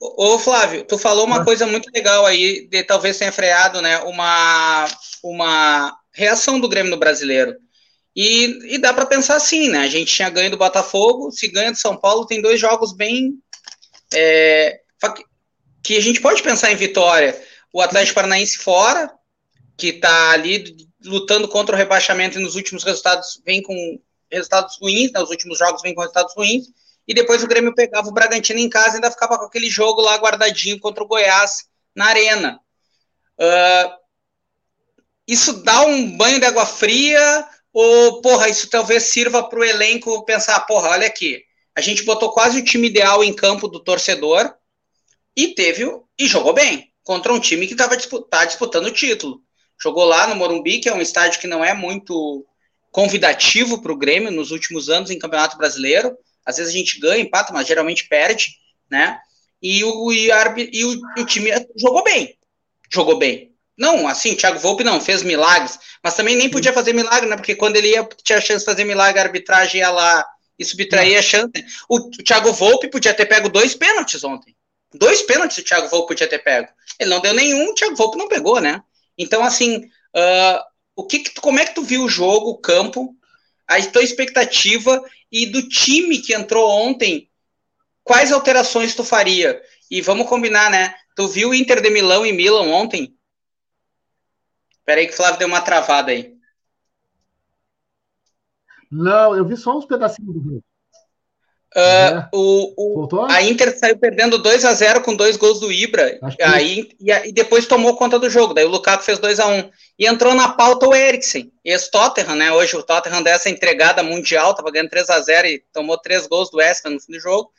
Ô, Flávio, tu falou uma ah. coisa muito legal aí, de talvez tenha freado, né? Uma, uma reação do Grêmio no brasileiro. E, e dá para pensar assim, né? A gente tinha ganho do Botafogo, se ganha do São Paulo, tem dois jogos bem. É, que a gente pode pensar em vitória. O Atlético Paranaense fora, que está ali lutando contra o rebaixamento e nos últimos resultados vem com resultados ruins, né? os últimos jogos vem com resultados ruins, e depois o Grêmio pegava o Bragantino em casa e ainda ficava com aquele jogo lá guardadinho contra o Goiás na arena. Uh, isso dá um banho de água fria ou, porra, isso talvez sirva para o elenco pensar, porra, olha aqui, a gente botou quase o time ideal em campo do torcedor e teve e jogou bem contra um time que estava tá disputando o título. Jogou lá no Morumbi, que é um estádio que não é muito convidativo para o Grêmio nos últimos anos em Campeonato Brasileiro. Às vezes a gente ganha, empata, mas geralmente perde, né? E o, e, e o, o time jogou bem. Jogou bem. Não, assim, o Thiago Volpe não, fez milagres, mas também nem podia fazer milagre, né? Porque quando ele ia, tinha a chance de fazer milagre, a arbitragem ia lá e subtrair a chance. O, o Thiago Volpe podia ter pego dois pênaltis ontem. Dois pênaltis o Thiago Volpe podia ter pego. Ele não deu nenhum, o Thiago Volpe não pegou, né? Então, assim, uh, o que, que tu, como é que tu viu o jogo, o campo, a tua expectativa e do time que entrou ontem, quais alterações tu faria? E vamos combinar, né? Tu viu o Inter de Milão e Milan ontem? Peraí que o Flávio deu uma travada aí.
Não, eu vi só uns pedacinhos do jogo.
Uh, é. o, o a Inter saiu perdendo 2 a 0 com dois gols do Ibra, aí, e, e, depois tomou conta do jogo. Daí o Lukaku fez 2 a 1 um, E entrou na pauta o Eriksen, ex-Tottenham, né? Hoje o Tottenham dessa entregada mundial, tava ganhando 3 a 0 e tomou três gols do West Ham no fim do jogo.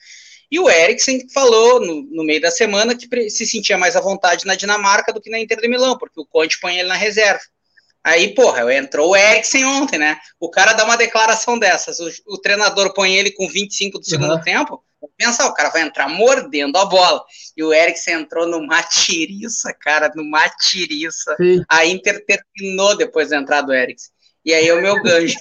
E o Eriksen falou no, no, meio da semana que se sentia mais à vontade na Dinamarca do que na Inter de Milão, porque o Conte põe ele na reserva. Aí, porra, entrou o Eriksen ontem, né? O cara dá uma declaração dessas, o, o treinador põe ele com 25 do segundo uhum. tempo, pensa, o cara vai entrar mordendo a bola. E o Eriksen entrou numa tiriça, cara, numa tiriça. Sim. A Inter terminou depois da entrada do Eriksen. E aí é o meu gancho.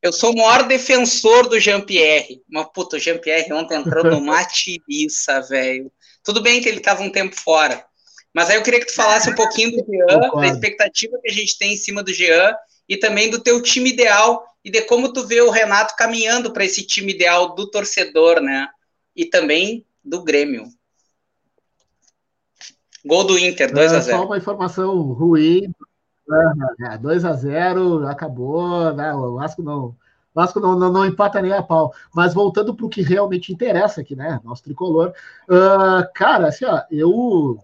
Eu sou o maior defensor do Jean-Pierre. Mas, puta, o Jean-Pierre ontem entrou numa tiriça, velho. Tudo bem que ele estava um tempo fora. Mas aí eu queria que tu falasse um pouquinho do Jean, da expectativa que a gente tem em cima do Jean e também do teu time ideal e de como tu vê o Renato caminhando para esse time ideal do torcedor, né? E também do Grêmio. Gol do Inter, 2 a 0
Só uma informação ruim 2 a 0 acabou, né? O Vasco não. Vasco não, não, não, empata nem a pau. Mas voltando para o que realmente interessa aqui, né? Nosso tricolor. Uh, cara, assim, ó, eu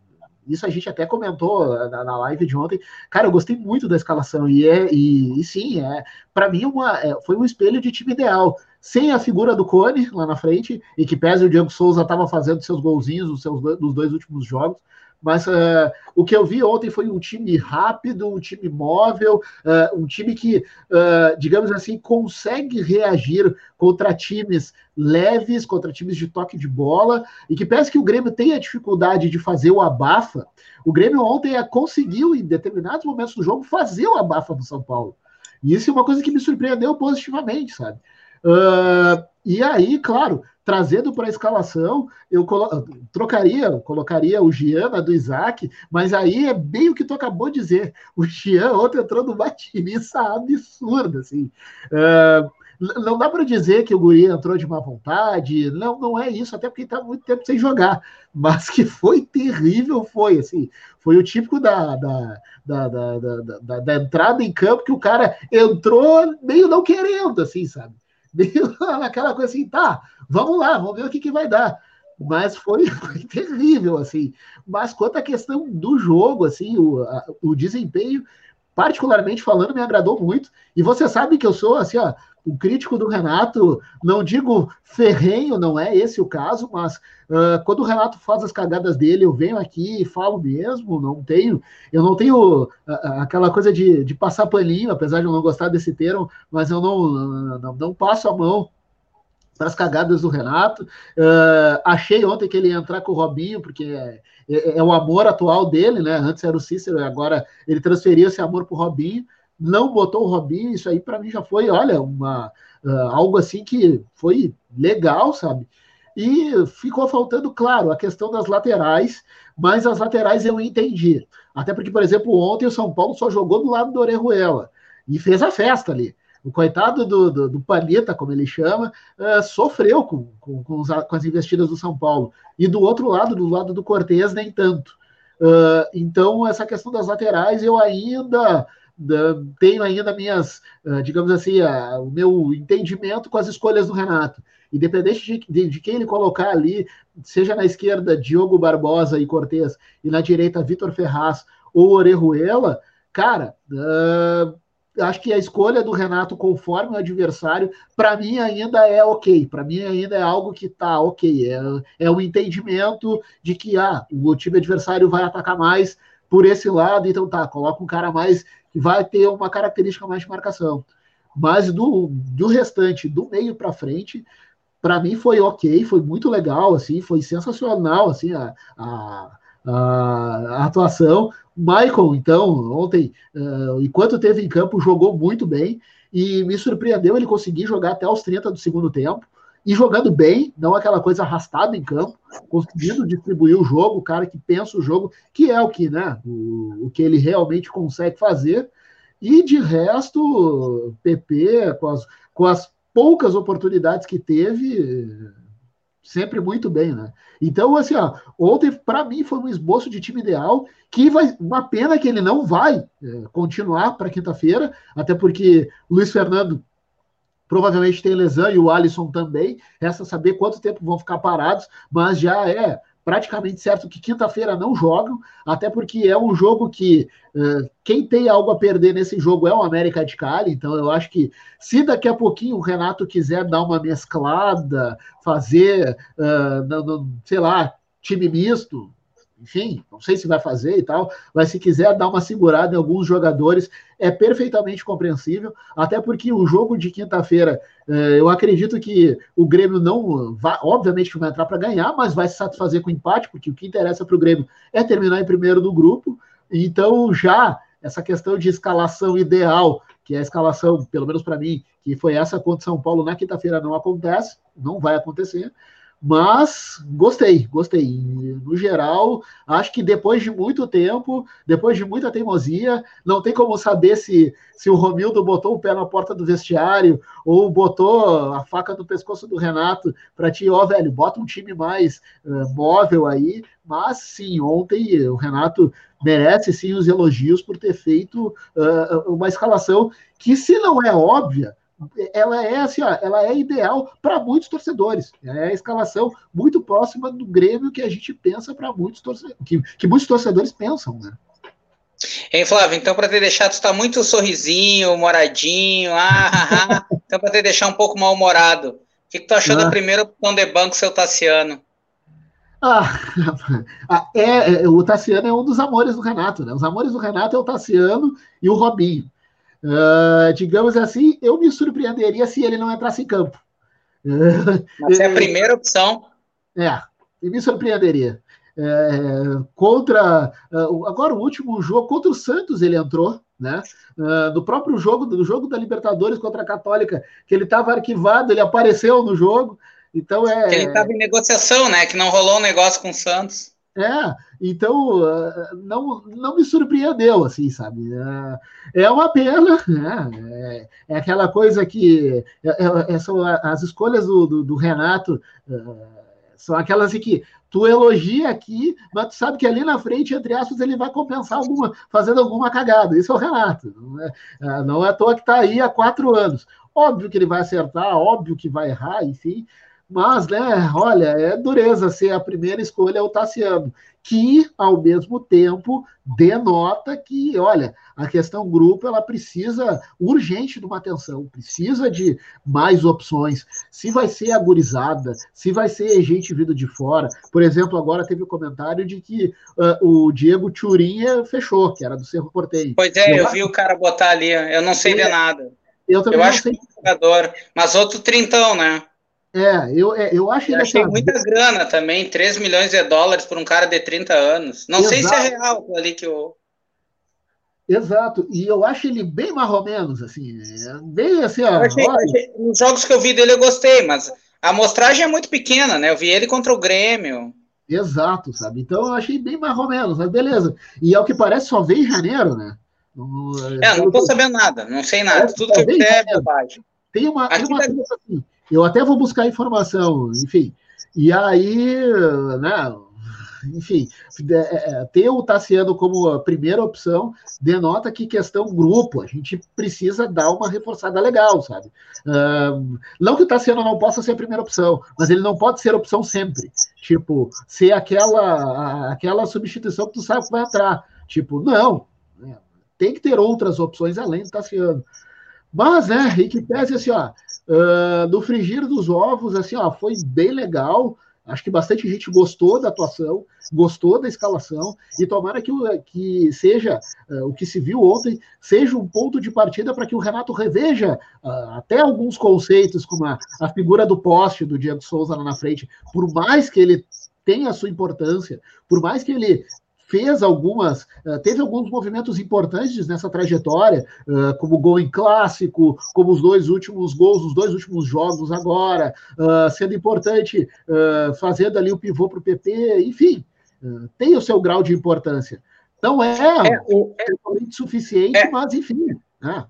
isso a gente até comentou na, na, live de ontem. Cara, eu gostei muito da escalação e, é, e, e sim, é para mim uma, é, foi um espelho de time ideal. Sem a figura do Cone lá na frente, e que pese o Diego Souza estava fazendo seus golzinhos nos seus nos dois últimos jogos, mas uh, o que eu vi ontem foi um time rápido, um time móvel, uh, um time que, uh, digamos assim, consegue reagir contra times leves, contra times de toque de bola, e que parece que o Grêmio tem a dificuldade de fazer o abafa. O Grêmio ontem conseguiu, em determinados momentos do jogo, fazer o abafa do São Paulo. E isso é uma coisa que me surpreendeu positivamente, sabe? Uh, e aí, claro, trazendo para a escalação, eu colo trocaria, colocaria o Gian do Isaac, mas aí é bem o que tu acabou de dizer. O Gian ontem entrou numa tiriça absurda, assim. Uh, não dá para dizer que o Guri entrou de má vontade, não, não é isso, até porque está muito tempo sem jogar, mas que foi terrível, foi assim, foi o típico da, da, da, da, da, da entrada em campo que o cara entrou meio não querendo, assim, sabe? Naquela coisa assim, tá, vamos lá, vamos ver o que, que vai dar. Mas foi, foi terrível, assim. Mas quanto à questão do jogo, assim, o, a, o desempenho, particularmente falando, me agradou muito. E você sabe que eu sou, assim, ó, o crítico do Renato, não digo ferrenho, não é esse o caso, mas uh, quando o Renato faz as cagadas dele, eu venho aqui e falo mesmo, não tenho, eu não tenho uh, aquela coisa de, de passar paninho, apesar de eu não gostar desse termo, mas eu não, não, não passo a mão para as cagadas do Renato. Uh, achei ontem que ele ia entrar com o Robinho, porque é, é, é, o amor atual dele, né? Antes era o Cícero, agora ele transferiu esse amor para o Robinho. Não botou o Robinho, isso aí para mim já foi, olha, uma, uh, algo assim que foi legal, sabe? E ficou faltando, claro, a questão das laterais, mas as laterais eu entendi. Até porque, por exemplo, ontem o São Paulo só jogou do lado do Orejuela e fez a festa ali o coitado do, do, do como ele chama, uh, sofreu com, com, com, os, com, as investidas do São Paulo. E do outro lado, do lado do Cortez, nem tanto. Uh, então, essa questão das laterais, eu ainda tenho ainda minhas, uh, digamos assim, o meu entendimento com as escolhas do Renato. Independente de, de, de, quem ele colocar ali, seja na esquerda Diogo Barbosa e Cortez, e na direita Vitor Ferraz ou Orejuela, cara, uh, acho que a escolha do Renato conforme o adversário, para mim ainda é ok, para mim ainda é algo que tá ok, é, é o entendimento de que ah, o time adversário vai atacar mais por esse lado, então tá, coloca um cara mais que vai ter uma característica mais de marcação. Mas do, do restante, do meio para frente, para mim foi ok, foi muito legal, assim, foi sensacional, assim, a, a a, atuação. Michael, então, ontem, uh, enquanto teve em campo, jogou muito bem e me surpreendeu ele conseguir jogar até os 30 do segundo tempo e jogando bem, não aquela coisa arrastada em campo, conseguindo distribuir o jogo, o cara que pensa o jogo, que é o que, né, o, o que ele realmente consegue fazer. E de resto, PP, com as, com as poucas oportunidades que teve, sempre muito bem, né? Então, assim, ó, ontem, para mim, foi um esboço de time ideal, que vai. Uma pena que ele não vai é, continuar para quinta-feira, até porque Luiz Fernando provavelmente tem lesão e o Alisson também. Resta saber quanto tempo vão ficar parados, mas já é praticamente certo que quinta-feira não jogam, até porque é um jogo que uh, quem tem algo a perder nesse jogo é o América de Cali, então eu acho que se daqui a pouquinho o Renato quiser dar uma mesclada, fazer, uh, no, no, sei lá, time misto, enfim, não sei se vai fazer e tal, mas se quiser dar uma segurada em alguns jogadores, é perfeitamente compreensível, até porque o jogo de quinta-feira, eh, eu acredito que o Grêmio não vai, obviamente que vai entrar para ganhar, mas vai se satisfazer com o empate, porque o que interessa para o Grêmio é terminar em primeiro do grupo, então já essa questão de escalação ideal, que é a escalação, pelo menos para mim, que foi essa contra São Paulo na quinta-feira, não acontece, não vai acontecer. Mas gostei, gostei. No geral, acho que depois de muito tempo, depois de muita teimosia, não tem como saber se, se o Romildo botou o pé na porta do vestiário ou botou a faca no pescoço do Renato para ti, ó, oh, velho, bota um time mais uh, móvel aí. Mas sim, ontem o Renato merece sim os elogios por ter feito uh, uma escalação que, se não é óbvia, ela é assim, ó, ela é ideal para muitos torcedores. É a escalação muito próxima do Grêmio que a gente pensa para muitos torcedores, que, que muitos torcedores pensam, né?
Hein, Flávio, então para ter deixado, tu tá muito sorrisinho, moradinho, ah, ah, ah. então para ter deixar um pouco mal-humorado. O que, que tu achou ah. da primeira opção de banco, seu Tassiano?
Ah, é, é, o Tassiano é um dos amores do Renato, né? Os amores do Renato é o Tassiano e o Robinho. Uh, digamos assim, eu me surpreenderia se ele não entrasse em campo.
Mas é a primeira opção.
É, me surpreenderia. É, contra uh, agora o último jogo contra o Santos ele entrou né no próprio jogo do jogo da Libertadores contra a Católica que ele estava arquivado ele apareceu no jogo então é
que ele estava em negociação né que não rolou um negócio com o Santos
é, então não, não me surpreendeu, assim, sabe? É, uma pena, né? É, é aquela coisa que é, é, são as escolhas do, do, do Renato são aquelas que tu elogia aqui, mas tu sabe que ali na frente, entre aspas, ele vai compensar alguma, fazendo alguma cagada. Isso é o Renato. Não é, é não é à toa que está aí há quatro anos. Óbvio que ele vai acertar, óbvio que vai errar, enfim. Mas, né, olha, é dureza ser a primeira escolha é o Tassiano que, ao mesmo tempo, denota que, olha, a questão grupo ela precisa urgente de uma atenção, precisa de mais opções. Se vai ser agorizada, se vai ser gente vindo de fora. Por exemplo, agora teve o um comentário de que uh, o Diego Turinha fechou, que era do Cerro Porteiro.
Pois é, eu, eu vi o cara botar ali, eu não sei é, de nada. Eu também eu acho sei. que é jogador, mas outro trintão, né?
É, eu, é, eu acho
eu achei muita grana também, 3 milhões de dólares por um cara de 30 anos. Não Exato. sei se é real ali que eu.
Exato, e eu acho ele bem mais ou menos, assim, é bem assim, ó.
Achei, achei, nos jogos que eu vi dele eu gostei, mas a amostragem é muito pequena, né? Eu vi ele contra o Grêmio.
Exato, sabe? Então eu achei bem mais ou menos, mas beleza. E ao que parece, só veio em janeiro, né?
é, não tô sabendo nada, não sei nada. Tudo que eu vi é bobagem.
Tem uma, tem uma tá... assim, eu até vou buscar informação, enfim. E aí, né, enfim, é, é, ter o Tassiano como a primeira opção denota que questão grupo, a gente precisa dar uma reforçada legal, sabe? Não que o Tassiano não possa ser a primeira opção, mas ele não pode ser opção sempre. Tipo, ser aquela, aquela substituição que tu sabe que vai entrar. Tipo, não. Né? Tem que ter outras opções além do Tassiano. Mas, né, e que pese assim, ó, uh, do frigir dos ovos, assim, ó, foi bem legal. Acho que bastante gente gostou da atuação, gostou da escalação, e tomara que, que seja uh, o que se viu ontem, seja um ponto de partida para que o Renato reveja uh, até alguns conceitos, como a, a figura do poste do Diego Souza lá na frente, por mais que ele tenha a sua importância, por mais que ele fez algumas, eh, teve alguns movimentos importantes nessa trajetória, eh, como o gol em clássico, como os dois últimos gols, os dois últimos jogos agora, eh, sendo importante, fazendo ali o pivô para o PP, enfim, tem o seu grau de importância. Não é, é, é suficiente, é, mas enfim. Né?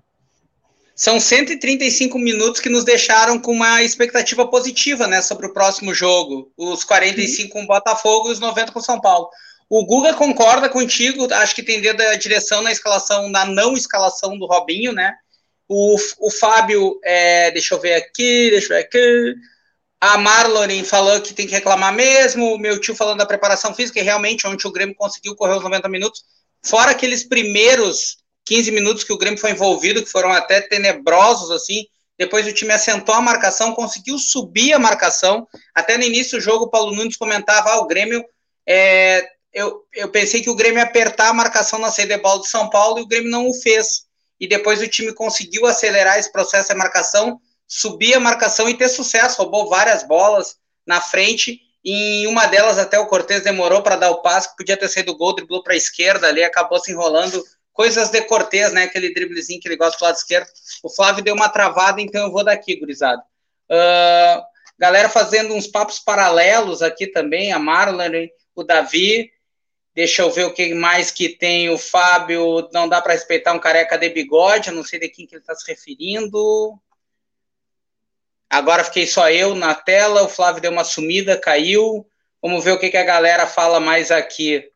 São 135 minutos que nos deixaram com uma expectativa positiva né, sobre o próximo jogo. Os 45 Sim. com o Botafogo e os 90 com o São Paulo. O Guga concorda contigo, acho que tem dedo da direção na escalação, na não escalação do Robinho, né? O, o Fábio, é, deixa eu ver aqui, deixa eu ver aqui. A Marlon falou que tem que reclamar mesmo. O meu tio falando da preparação física, e realmente ontem o Grêmio conseguiu correr os 90 minutos. Fora aqueles primeiros 15 minutos que o Grêmio foi envolvido, que foram até tenebrosos, assim. Depois o time assentou a marcação, conseguiu subir a marcação. Até no início do jogo, o Paulo Nunes comentava: ah, o Grêmio é, eu, eu pensei que o Grêmio ia apertar a marcação na saída de bola do São Paulo e o Grêmio não o fez. E depois o time conseguiu acelerar esse processo de marcação, subir a marcação e ter sucesso. Roubou várias bolas na frente. Em uma delas até o Cortez demorou para dar o passe, que podia ter saído gol, driblou para a esquerda ali, acabou se enrolando. Coisas de Cortez, né? Aquele driblezinho que ele gosta do lado esquerdo. O Flávio deu uma travada, então eu vou daqui, gurizada. Uh, galera fazendo uns papos paralelos aqui também, a Marlon, o Davi, Deixa eu ver o que mais que tem. O Fábio, não dá para respeitar um careca de bigode, eu não sei de quem que ele está se referindo. Agora fiquei só eu na tela, o Flávio deu uma sumida, caiu. Vamos ver o que, que a galera fala mais aqui.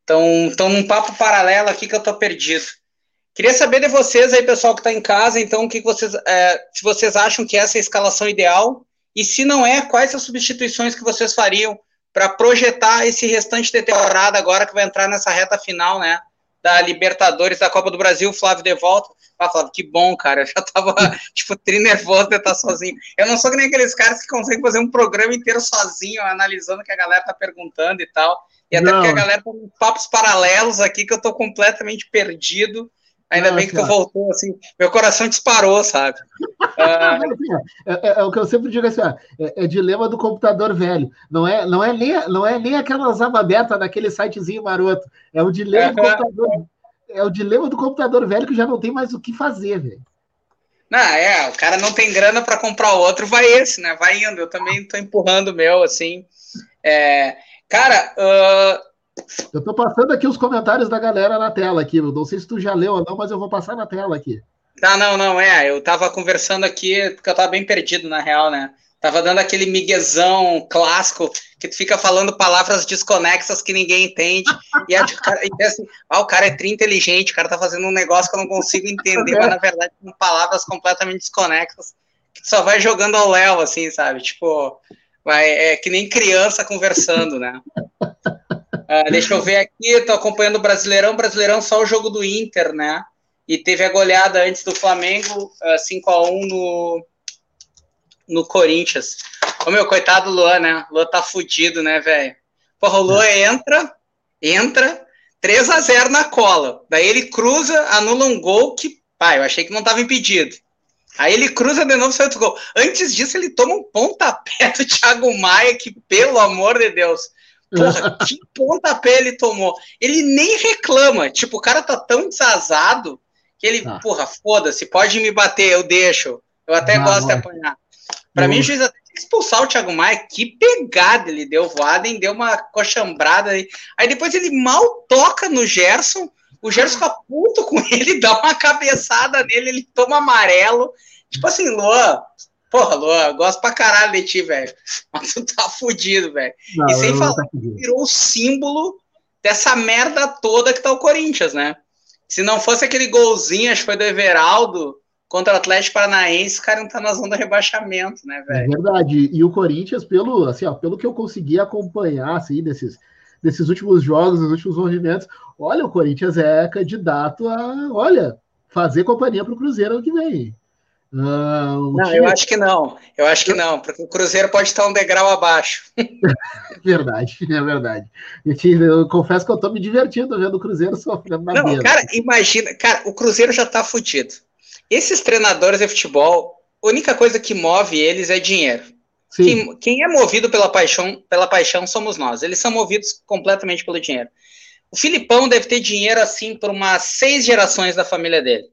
Estão uh, num papo paralelo aqui que eu tô perdido. Queria saber de vocês aí, pessoal que está em casa, então, o que vocês, é, se vocês acham que essa é a escalação ideal e se não é, quais as substituições que vocês fariam para projetar esse restante de temporada agora que vai entrar nessa reta final, né? Da Libertadores, da Copa do Brasil, Flávio de volta. Ah, Flávio, que bom, cara. Eu já tava, tipo, tri nervoso de estar sozinho. Eu não sou que nem aqueles caras que conseguem fazer um programa inteiro sozinho, analisando o que a galera tá perguntando e tal. E até não. porque a galera tá papos paralelos aqui que eu tô completamente perdido. Ainda bem que tu voltou, assim, meu coração disparou, sabe?
Ah, é, é, é, o que eu sempre digo assim, é, é, dilema do computador velho. Não é, não é, nem, não é nem aquelas aba aberta daquele sitezinho maroto. É o dilema do computador. É o dilema do computador velho que já não tem mais o que fazer, velho.
Não, é, o cara não tem grana para comprar outro, vai esse, né? Vai indo. Eu também tô empurrando o meu, assim. É, cara, uh,
eu estou passando aqui os comentários da galera na tela aqui. Não sei se tu já leu ou não, mas eu vou passar na tela aqui.
Tá, não, não, é. Eu tava conversando aqui, porque eu tava bem perdido, na real, né? Tava dando aquele miguezão clássico que tu fica falando palavras desconexas que ninguém entende. E, a, e assim, ah, o cara é tri inteligente, o cara tá fazendo um negócio que eu não consigo entender, mas na verdade são palavras completamente desconexas que tu só vai jogando ao léu, assim, sabe? Tipo, vai, é que nem criança conversando, né? Uh, deixa eu ver aqui, tô acompanhando o Brasileirão, Brasileirão só o jogo do Inter, né? E teve a goleada antes do Flamengo, uh, ah, 5x1 no, no Corinthians. Ô meu, coitado do Luan, né? Luan tá fudido, né, velho? Porra, o Luan entra, entra, 3 a 0 na cola. Daí ele cruza, anula um gol que, pai, eu achei que não tava impedido. Aí ele cruza de novo, sai outro gol. Antes disso, ele toma um pontapé do Thiago Maia, que, pelo amor de Deus, Porra, que pontapé ele tomou. Ele nem reclama. Tipo, o cara tá tão desazado que ele, ah. porra, foda-se, pode me bater, eu deixo. Eu até ah, gosto de apanhar. Pra mim, o juiz até tem que expulsar o Thiago Maia. Que pegada ele deu. O Aden deu uma coxambrada aí. Aí depois ele mal toca no Gerson. O Gerson fica puto com ele, dá uma cabeçada nele, ele toma amarelo. Tipo assim, Luan, Porra, Luan, gosto pra caralho de ti, velho. Mas tu tá fudido, velho. E sem falar tá virou o símbolo dessa merda toda que tá o Corinthians, né? Se não fosse aquele golzinho, acho que foi do Everaldo, contra o Atlético Paranaense, o cara não tá na zona do rebaixamento, né, velho?
É verdade. E o Corinthians, pelo, assim, ó, pelo que eu consegui acompanhar, assim, desses, desses últimos jogos, dos últimos movimentos, olha, o Corinthians é candidato a, olha, fazer companhia pro Cruzeiro ano que vem.
Uh, não, time... eu acho que não. Eu acho que não, porque o Cruzeiro pode estar um degrau abaixo.
verdade, é verdade. Eu, eu confesso que eu estou me divertindo vendo o Cruzeiro sofrendo na
Não, mesa. cara, imagina, cara, o Cruzeiro já está fudido. Esses treinadores de futebol, a única coisa que move eles é dinheiro. Quem, quem, é movido pela paixão, pela paixão somos nós. Eles são movidos completamente pelo dinheiro. O Filipão deve ter dinheiro assim por umas seis gerações da família dele.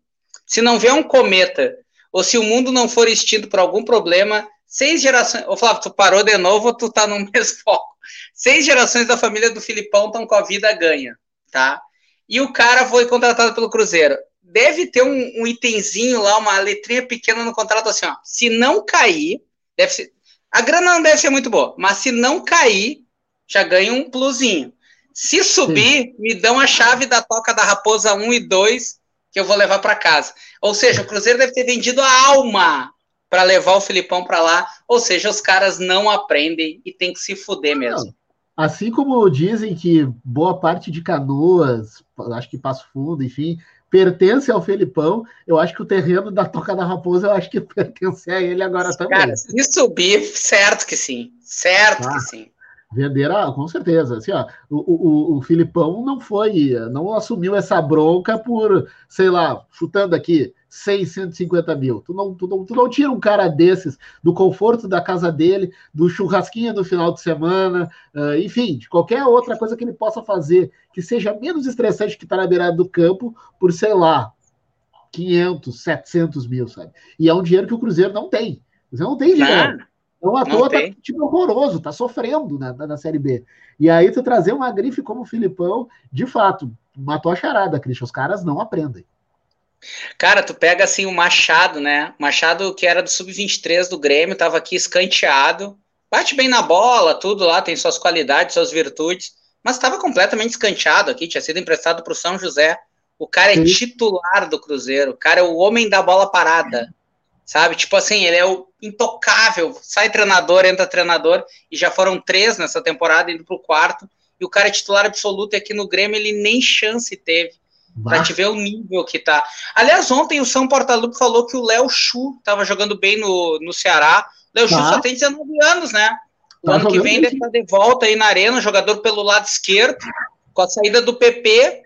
Se não vier um cometa ou se o mundo não for extinto por algum problema, seis gerações. Ô, Flávio, tu parou de novo ou tu tá no mesmo foco? Seis gerações da família do Filipão estão com a vida ganha, tá? E o cara foi contratado pelo Cruzeiro. Deve ter um, um itemzinho lá, uma letrinha pequena no contrato assim, ó. Se não cair, deve ser. A grana não deve ser muito boa, mas se não cair, já ganha um plusinho. Se subir, Sim. me dão a chave da toca da Raposa 1 e 2 que eu vou levar para casa. Ou seja, o Cruzeiro deve ter vendido a alma para levar o Filipão para lá. Ou seja, os caras não aprendem e tem que se fuder mesmo.
Assim como dizem que boa parte de Canoas, acho que Passo Fundo, enfim, pertence ao Felipão, eu acho que o terreno da Toca da Raposa, eu acho que pertence a ele agora também. Cara,
se subir, certo que sim. Certo ah. que sim.
Venderam, com certeza. Assim, ó, o, o, o Filipão não foi, não assumiu essa bronca por, sei lá, chutando aqui, 100, 150 mil. Tu não, tu, não, tu não tira um cara desses do conforto da casa dele, do churrasquinho do final de semana, uh, enfim, de qualquer outra coisa que ele possa fazer que seja menos estressante que estar tá na beirada do campo por, sei lá, 500, 700 mil, sabe? E é um dinheiro que o Cruzeiro não tem. Você não tem dinheiro. Então, à toa tá tipo horroroso, tá sofrendo na, na, na, Série B. E aí tu trazer uma grife como o Filipão, de fato, matou a charada, Christian. Os caras não aprendem.
Cara, tu pega assim o Machado, né? Machado que era do sub-23 do Grêmio, tava aqui escanteado. Bate bem na bola, tudo lá, tem suas qualidades, suas virtudes, mas estava completamente escanteado aqui, tinha sido emprestado para o São José. O cara é Sim. titular do Cruzeiro. O cara é o homem da bola parada. Sabe? Tipo assim, ele é o intocável. Sai treinador, entra treinador. E já foram três nessa temporada, indo pro quarto. E o cara é titular absoluto. E aqui no Grêmio ele nem chance teve. Bah. Pra te ver o nível que tá. Aliás, ontem o São Portalupe falou que o Léo Chu tava jogando bem no, no Ceará. Léo Chu só tem 19 anos, né? O tá ano que vem ele tá de volta aí na arena, jogador pelo lado esquerdo, com a saída do PP.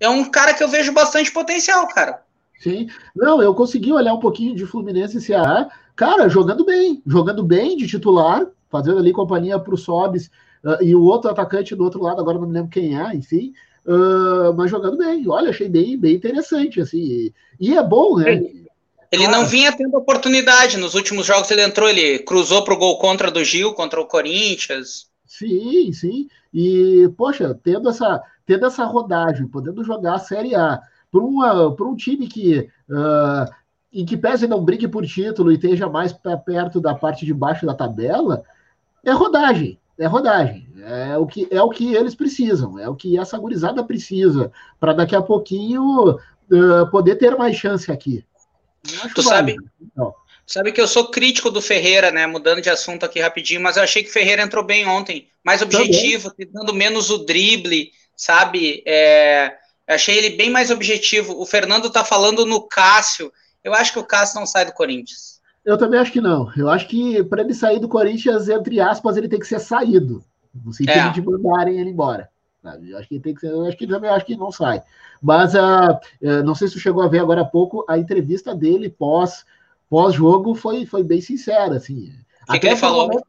É um cara que eu vejo bastante potencial, cara.
Sim. Não, eu consegui olhar um pouquinho de Fluminense e Ceará. Cara, jogando bem, jogando bem de titular, fazendo ali companhia para o Sobis uh, e o outro atacante do outro lado, agora não me lembro quem é, enfim. Uh, mas jogando bem. Olha, achei bem, bem interessante, assim. E, e é bom, né?
Ele claro. não vinha tendo oportunidade. Nos últimos jogos ele entrou, ele cruzou para o gol contra do Gil, contra o Corinthians.
Sim, sim. E, poxa, tendo essa, tendo essa rodagem, podendo jogar a Série A para um time que, uh, em que pese não brigue por título e esteja mais perto da parte de baixo da tabela, é rodagem é rodagem. É o que, é o que eles precisam, é o que essa gurizada precisa, para daqui a pouquinho uh, poder ter mais chance aqui.
Tu sabe, sabe que eu sou crítico do Ferreira, né? Mudando de assunto aqui rapidinho, mas eu achei que o Ferreira entrou bem ontem, mais objetivo, dando menos o drible, sabe? É, achei ele bem mais objetivo. O Fernando tá falando no Cássio. Eu acho que o Cássio não sai do Corinthians.
Eu também acho que não. Eu acho que para ele sair do Corinthians, entre aspas, ele tem que ser saído. No sentido é. de mandarem ele embora. Sabe? Eu acho que tem que ser. Eu acho que também acho que não sai. Mas uh, não sei se você chegou a ver agora há pouco a entrevista dele pós pós jogo foi, foi bem sincera assim.
O que, que ele falou?
Momento,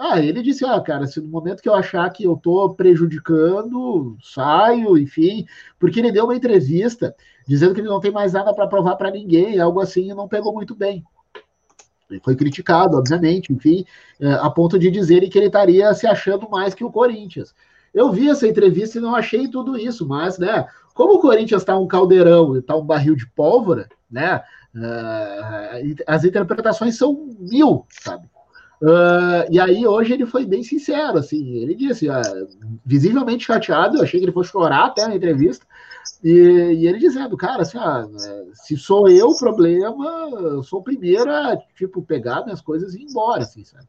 ah, ele disse, ah, cara, se no momento que eu achar que eu tô prejudicando, saio, enfim, porque ele deu uma entrevista dizendo que ele não tem mais nada para provar para ninguém, algo assim, e não pegou muito bem foi criticado, obviamente, enfim, é, a ponto de dizerem que ele estaria se achando mais que o Corinthians. Eu vi essa entrevista e não achei tudo isso, mas, né, como o Corinthians está um caldeirão e está um barril de pólvora, né, uh, as interpretações são mil, sabe? Uh, e aí hoje ele foi bem sincero, assim, ele disse, uh, visivelmente chateado, eu achei que ele fosse chorar até na entrevista, e, e, ele dizendo, cara, assim, ah, se sou eu o problema, eu sou o primeiro a, tipo, pegar minhas coisas e ir embora, assim, sabe?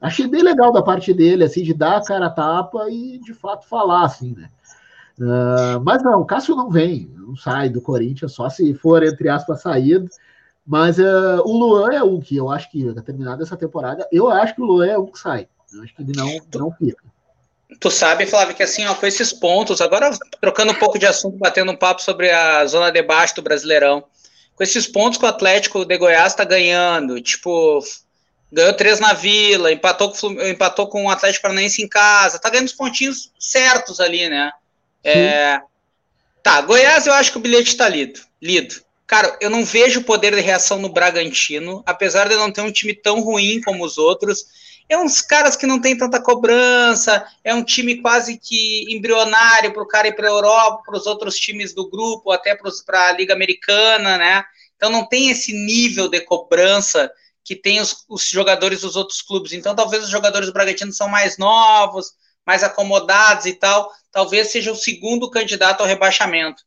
Achei bem legal da parte dele, assim, de dar a cara a tapa e, de fato, falar, assim, né? Uh, mas não, o Cássio não vem, não sai do Corinthians, só se for, entre aspas, saído. Mas uh, o Luan é um que eu acho que, terminada essa temporada, eu acho que o Luan é um que sai. Eu acho que ele não, não fica.
Tu sabe, Flávio, que assim, ó, com esses pontos, agora trocando um pouco de assunto, batendo um papo sobre a zona de baixo do Brasileirão, com esses pontos que o Atlético de Goiás está ganhando, tipo, ganhou três na Vila, empatou com, empatou com o Atlético Paranaense em casa, tá ganhando os pontinhos certos ali, né? É, tá, Goiás eu acho que o bilhete está lido, lido. Cara, eu não vejo poder de reação no Bragantino, apesar de não ter um time tão ruim como os outros. É uns caras que não tem tanta cobrança, é um time quase que embrionário para o cara ir para a Europa, para os outros times do grupo, até para a Liga Americana, né? Então não tem esse nível de cobrança que tem os, os, jogadores dos outros clubes. Então talvez os jogadores do Bragantino são mais novos, mais acomodados e tal. Talvez seja o segundo candidato ao rebaixamento.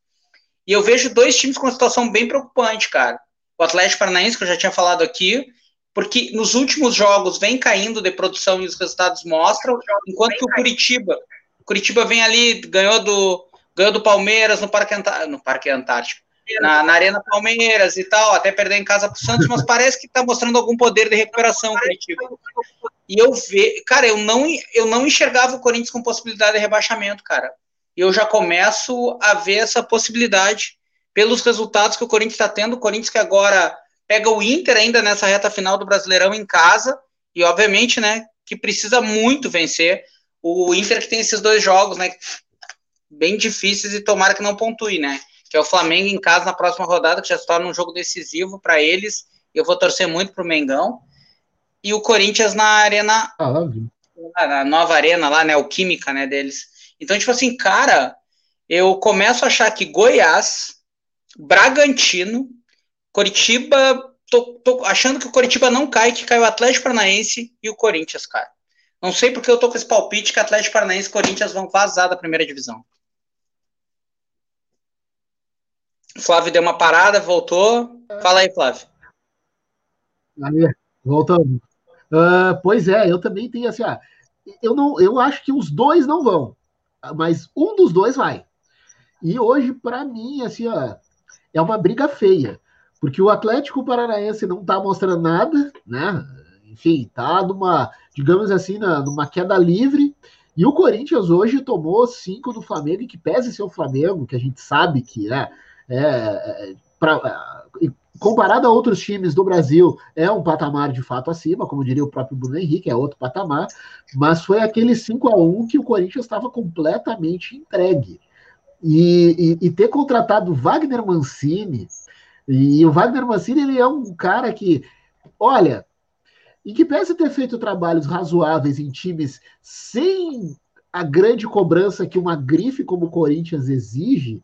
E eu vejo dois times com uma situação bem preocupante, cara. O Atlético Paranaense, que eu já tinha falado aqui, porque nos últimos jogos vem caindo de produção e os resultados mostram, enquanto que o Curitiba, o Curitiba vem ali, ganhou do, ganhou do Palmeiras no Parque, Antártico, no Parque Antártico, na, na, Arena Palmeiras e tal, até perder em casa pro Santos, mas parece que está mostrando algum poder de recuperação o Curitiba. E eu ve, cara, eu não, eu não enxergava o Corinthians com possibilidade de rebaixamento, cara eu já começo a ver essa possibilidade pelos resultados que o Corinthians está tendo. O Corinthians que agora pega o Inter ainda nessa reta final do Brasileirão em casa e obviamente, né, que precisa muito vencer. O Inter que tem esses dois jogos, né, bem difíceis e tomara que não pontue, né? Que é o Flamengo em casa na próxima rodada, que já se torna um jogo decisivo para eles. Eu vou torcer muito pro Mengão. E o Corinthians na arena, ah, na nova arena lá, né, o Química, né, deles então, tipo assim, cara, eu começo a achar que Goiás, Bragantino, Coritiba, tô, tô achando que o Coritiba não cai, que cai o Atlético Paranaense e o Corinthians, cara. Não sei porque eu tô com esse palpite que Atlético Paranaense e Corinthians vão vazar da primeira divisão. Flávio deu uma parada, voltou. Fala aí, Flávio.
Aí, voltando. Uh, pois é, eu também tenho assim, ah, eu não, eu acho que os dois não vão, mas um dos dois vai. E hoje, para mim, assim, ó, é uma briga feia, porque o Atlético Paranaense não está mostrando nada, né? Enfim, tá numa, digamos assim, na, numa queda livre. E o Corinthians hoje tomou cinco do Flamengo, e que pese ser o Flamengo, que a gente sabe que é, é, é pra, é, comparado a outros times do Brasil, é um patamar de fato acima, como diria o próprio Bruno Henrique, é outro patamar, mas foi aquele 5 a 1 que o Corinthians estava completamente entregue. E, e, e, ter contratado Wagner Mancini, e o Wagner Mancini ele é um cara que, olha, em que pese ter feito trabalhos razoáveis em times sem a grande cobrança que uma grife como o Corinthians exige,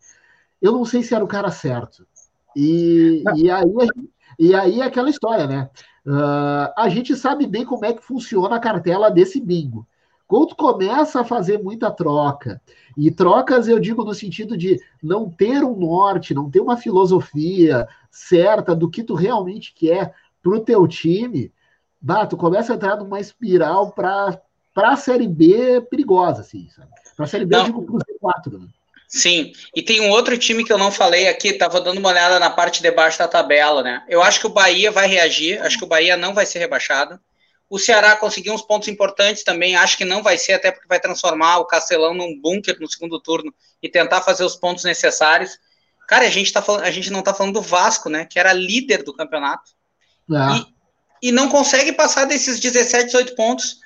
eu não sei se era o cara certo. E, e, aí, e aí é aquela história, né? Uh, a gente sabe bem como é que funciona a cartela desse bingo. Quando começa a fazer muita troca, e trocas eu digo no sentido de não ter um norte, não ter uma filosofia certa do que tu realmente quer para o teu time, bah, tu começa a entrar numa espiral para a Série B perigosa, assim, sabe? Para a Série B, não. eu digo para o
Z4, né? Sim, e tem um outro time que eu não falei aqui, estava dando uma olhada na parte de baixo da tabela, né? Eu acho que o Bahia vai reagir, acho que o Bahia não vai ser rebaixado. O Ceará conseguiu uns pontos importantes também, acho que não vai ser, até porque vai transformar o Castelão num bunker no segundo turno e tentar fazer os pontos necessários. Cara, a gente, tá falando, a gente não está falando do Vasco, né? Que era líder do campeonato. É. E, e não consegue passar desses 17, 18 pontos.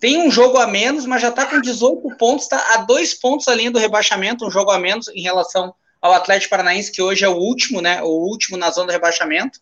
Tem um jogo a menos, mas já está com 18 pontos, está a dois pontos além do rebaixamento, um jogo a menos em relação ao Atlético Paranaense, que hoje é o último, né? O último na zona do rebaixamento.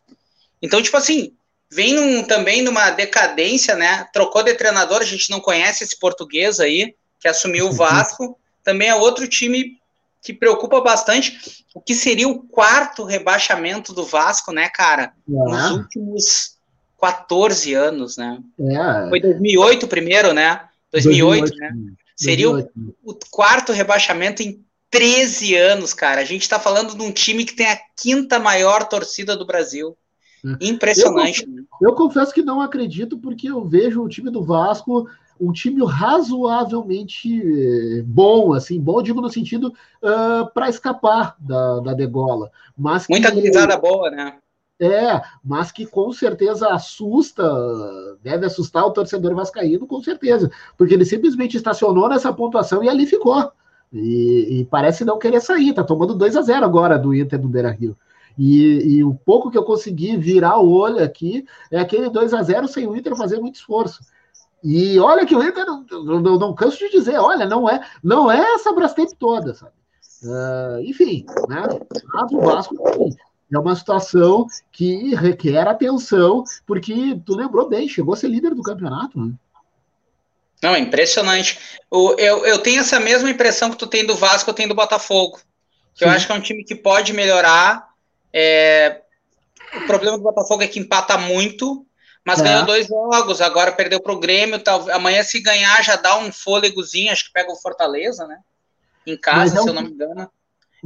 Então, tipo assim, vem um, também numa decadência, né? Trocou de treinador, a gente não conhece esse português aí, que assumiu o Vasco. Também é outro time que preocupa bastante. O que seria o quarto rebaixamento do Vasco, né, cara? Nos últimos 14 anos, né? É. Foi 2008 primeiro, né? 2008, 2008 né? Seria 2008. O, o, quarto rebaixamento em 13 anos, cara. A gente está falando de um time que tem a quinta maior torcida do Brasil. É. Impressionante.
Eu, né? eu confesso que não acredito, porque eu vejo o time do Vasco um time razoavelmente eh, bom, assim, bom, digo no sentido uh, ah, para escapar da, da degola. Mas
Muita que, boa, né?
É, mas que com certeza assusta, deve assustar o torcedor vascaíno, com certeza, porque ele simplesmente estacionou nessa pontuação e ali ficou. E, e parece não querer sair, tá tomando 2 a 0 agora do Inter do Beira Rio. E, e, o pouco que eu consegui virar o olho aqui é aquele 2 a 0 sem o Inter fazer muito esforço. E olha que o Inter, não, não, não canso de dizer, olha, não é, não é essa Brastemp toda, sabe? Uh, enfim, né? Mas o Vasco, é uma situação que requer atenção, porque tu lembrou bem, chegou a ser líder do campeonato, né?
Não, é impressionante. O, eu, eu tenho essa mesma impressão que tu tem do Vasco, eu tenho do Botafogo. Que eu acho que é um time que pode melhorar. É, o problema do Botafogo é que empata muito, mas é. ganhou dois jogos, agora perdeu para o Grêmio. Tal, amanhã, se ganhar, já dá um fôlegozinho, acho que pega o Fortaleza, né? Em casa, é se eu não me engano.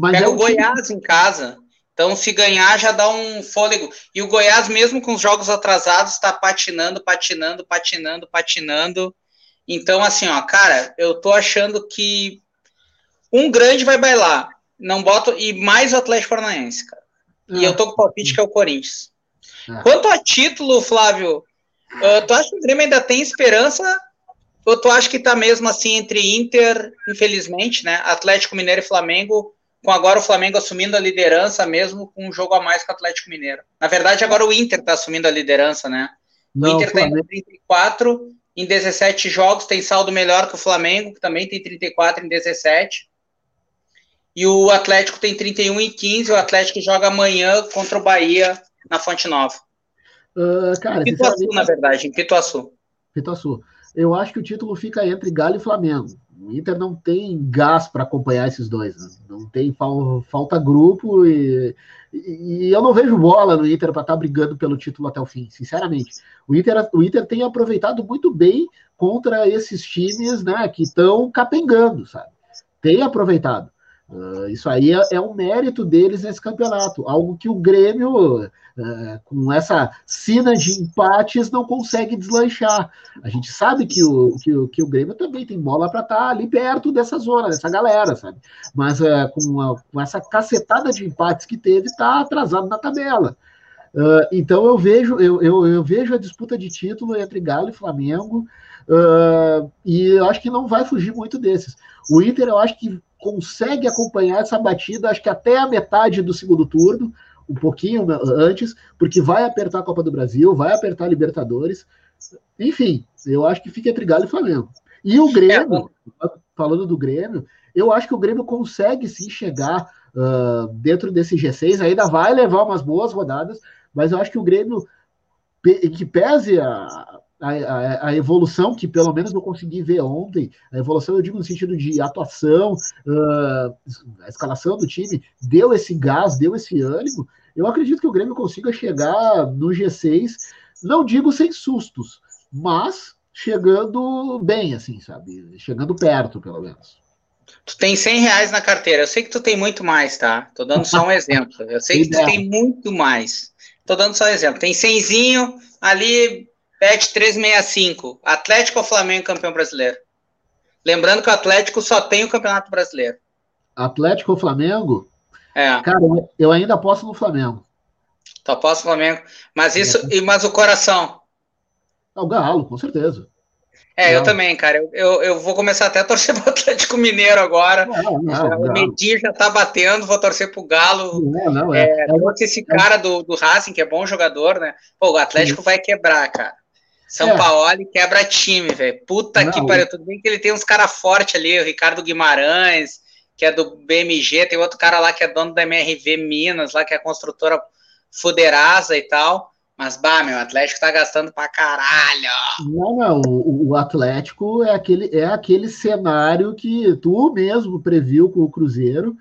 pega é o Goiás time... em casa. Então, se ganhar, já dá um fôlego. E o Goiás, mesmo com os jogos atrasados, está patinando, patinando, patinando, patinando. Então, assim, ó, cara, eu tô achando que um grande vai bailar. Não boto. E mais o Atlético Paranaense, cara. E eu tô com o palpite que é o Corinthians. É. Quanto a título, Flávio, uh, tu acha que o Grêmio ainda tem esperança? Ou tu acha que tá mesmo assim entre Inter, infelizmente, né? Atlético Mineiro e Flamengo? Com agora o Flamengo assumindo a liderança, mesmo com um jogo a mais com o Atlético Mineiro. Na verdade, agora o Inter está assumindo a liderança, né? O Não, Inter está em 34 em 17 jogos, tem saldo melhor que o Flamengo, que também tem 34 em 17. E o Atlético tem 31 em 15. O Atlético joga amanhã contra o Bahia na Fonte Nova.
Uh, cara,
Pituaçu, na verdade, em Pituaçu.
Pituaçu. Eu acho que o título fica entre Galo e Flamengo. O Inter não tem gás para acompanhar esses dois. Né? Não tem fal, falta grupo e, e, e, eu não vejo bola no Inter para estar tá brigando pelo título até o fim, sinceramente. O Inter, o Inter tem aproveitado muito bem contra esses times né, que estão capengando, sabe? Tem aproveitado. Uh, isso aí é, é, um mérito deles nesse campeonato, algo que o Grêmio, uh, com essa sina de empates, não consegue deslanchar. A gente sabe que o, que o, que o Grêmio também tem bola para estar tá ali perto dessa zona, dessa galera, sabe? Mas uh, com, com, essa cacetada de empates que teve, está atrasado na tabela. então eu vejo, eu, eu, eu, vejo a disputa de título entre Galo e Flamengo, e eu acho que não vai fugir muito desses. O Inter, eu acho que consegue acompanhar essa batida, acho que até a metade do segundo turno, um pouquinho antes, porque vai apertar a Copa do Brasil, vai apertar a Libertadores. Enfim, eu acho que fica entre Galo e Flamengo. E o Grêmio, falando do Grêmio, eu acho que o Grêmio consegue sim chegar uh, dentro desse G6, ainda vai levar umas boas rodadas, mas eu acho que o Grêmio, que pese a, a, a, a, evolução que pelo menos eu consegui ver ontem, a evolução eu digo no sentido de atuação, uh, a escalação do time, deu esse gás, deu esse ânimo, eu acredito que o Grêmio consiga chegar no G6, não digo sem sustos, mas chegando bem, assim, sabe? Chegando perto, pelo menos.
Tu tem 100 reais na carteira. Eu sei que tu tem muito mais, tá? Tô dando só um exemplo. Eu sei que tu tem muito mais. Tô dando só um exemplo. Tem 100zinho ali, Bet 365. Atlético ou Flamengo campeão brasileiro? Lembrando que o Atlético só tem o Campeonato Brasileiro.
Atlético ou Flamengo?
É.
Cara, eu ainda posso no Flamengo.
Tu aposta no Flamengo. Mas isso, é. mas o coração?
É o Galo, com certeza.
É, eu também, cara. Eu, eu, eu, vou começar até a torcer pro Atlético Mineiro agora. Não, não, o Medinho já tá batendo, vou torcer pro Galo. Não, não, é. é, é esse cara do, do Racing, que é bom jogador, né? Pô, o Atlético Sim. vai quebrar, cara. São é. Paulo quebra time, velho. Puta não, que pariu. Tudo bem que ele tem uns caras fortes ali, o Ricardo Guimarães, que é do BMG, tem outro cara lá que é dono da MRV Minas, lá que é construtora fuderasa e tal. Mas, bah, meu, o Atlético tá gastando pra caralho.
Não, não, o, o, Atlético é aquele, é aquele cenário que tu mesmo previu com o Cruzeiro,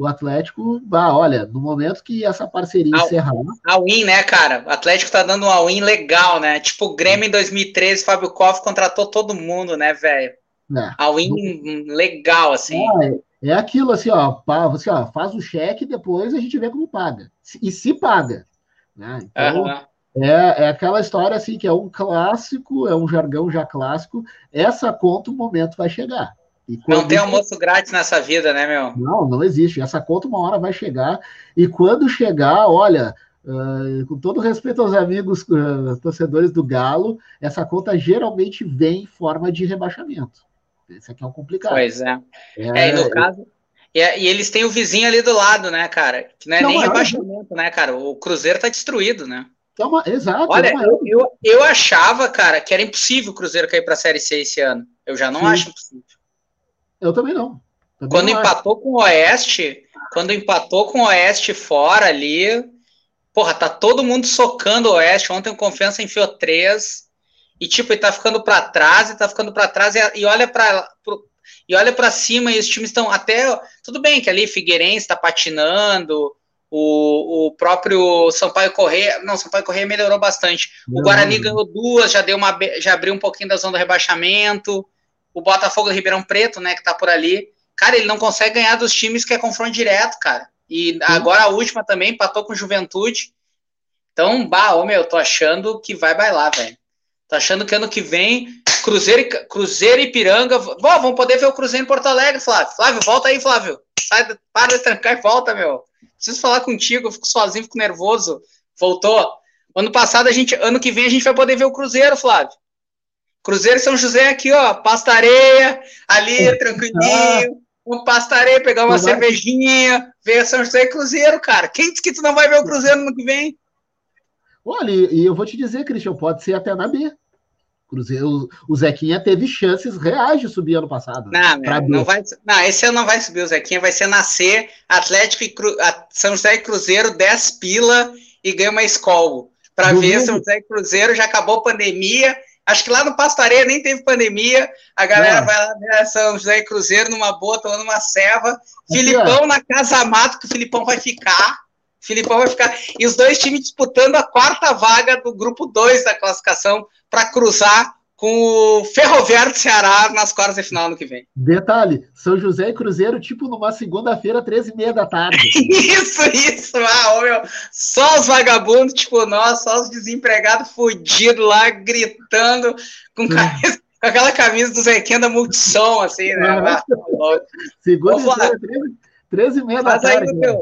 o Atlético, bah, olha, no momento que essa parceria
a,
encerrar.
A win, né, cara? O Atlético tá dando uma win legal, né? Tipo, o Grêmio em 2013, Fábio Koff contratou todo mundo, né, velho? É. A win legal, assim.
É, é, aquilo assim, ó, pá, você ó, faz o cheque depois a gente vê como paga. E se paga. Né? Então, uhum. é, é aquela história assim que é um clássico, é um jargão já clássico. Essa conta, o momento vai chegar.
Não tem almoço grátis nessa vida, né, meu?
Não, não existe. Essa conta uma hora vai chegar. E quando chegar, olha, uh, com todo respeito aos amigos uh, torcedores do Galo, essa conta geralmente vem em forma de rebaixamento. Esse aqui é um complicado.
Pois é. É, é e no caso. E, e, eles têm o vizinho ali do lado, né, cara? Que não é não, nem rebaixamento, né, cara? O Cruzeiro tá destruído, né?
É uma, exato.
Olha, é eu, eu, eu, achava, cara, que era impossível o Cruzeiro cair pra Série C esse ano. Eu já não Sim. acho impossível.
Eu também não. Também
quando
não
empatou acho. com o Oeste, quando empatou com o Oeste fora ali, porra, tá todo mundo socando o Oeste. Ontem o Confiança enfiou três. E tipo, ele tá ficando para trás, e tá ficando para trás e, e olha para e olha para cima e os times estão até tudo bem que ali Figueirense está patinando, o, o próprio Sampaio Correia, não, Sampaio Correia melhorou bastante. O Guarani ganhou duas, já deu uma já abriu um pouquinho da zona do rebaixamento o Botafogo do Ribeirão Preto, né, que tá por ali. Cara, ele não consegue ganhar dos times que é confronto direto, cara. E agora a última também empatou com Juventude. Então, bah, ô meu, tô achando que vai bailar, velho. Tô achando que ano que vem, Cruzeiro e, Cruzeiro e Piranga. Bom, vamos poder ver o Cruzeiro em Porto Alegre, Flávio. Flávio, volta aí, Flávio. Sai, para de trancar e volta, meu. Preciso falar contigo, eu fico sozinho, fico nervoso. Voltou. Ano passado, a gente, ano que vem, a gente vai poder ver o Cruzeiro, Flávio. Cruzeiro e São José aqui, ó, pastareia, ali, tranquilinho. Um pastareia, pegar uma cervejinha, ver São José e Cruzeiro, cara. Quem disse que tu não vai ver o Cruzeiro no que vem?
Olha, e eu vou te dizer, Cristian, pode ser até na B. Cruzeiro, o Zequinha teve chances reais de subir ano passado.
Não, meu, não vai, não, esse ano não vai subir o Zequinha, vai ser nascer Atlético e Cru, São José e Cruzeiro 10 pila e ganha uma escola. Para ver São José e Cruzeiro já acabou a pandemia Acho que lá no Pastareia nem teve pandemia. A galera vai lá ver São José e Cruzeiro numa boa, tomando uma ceva. Aqui, Filipão ó. na Casa Mato, que o Filipão vai ficar. Filipão vai ficar. E os dois times disputando a quarta vaga do grupo 2 da classificação para cruzar com o Ferroviário do Ceará nas quartas de final ano que vem.
Detalhe, São José e Cruzeiro, tipo numa segunda-feira, 13 e meia da tarde.
isso, isso, ah, meu, só os vagabundos, tipo nós, só os desempregados fudidos lá, gritando, com, camisa, com aquela camisa do Zequinha da Multissom, assim, né? Ah,
segunda-feira, 13, 13 e meia da tarde. Né?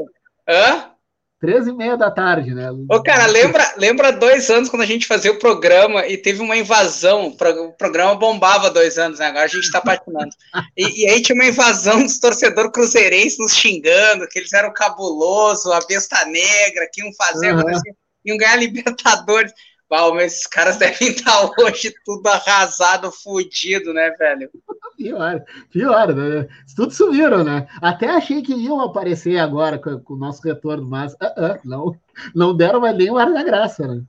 Hã? 13 e meia da tarde, né?
Ô, cara, lembra, lembra dois anos quando a gente fazia o programa e teve uma invasão, o programa bombava dois anos, né? Agora a gente tá patinando. E, e aí tinha uma invasão dos torcedores cruzeirenses nos xingando, que eles eram cabuloso, a besta negra, que iam fazer, uhum. iam ganhar Libertadores. Mas esses caras devem estar hoje tudo arrasado, fudido, né, velho?
Pior, pior, né? Tudo sumiram, né? Até achei que iam aparecer agora com, com o nosso retorno, mas uh -uh, não, não deram mais nem o ar da graça, né?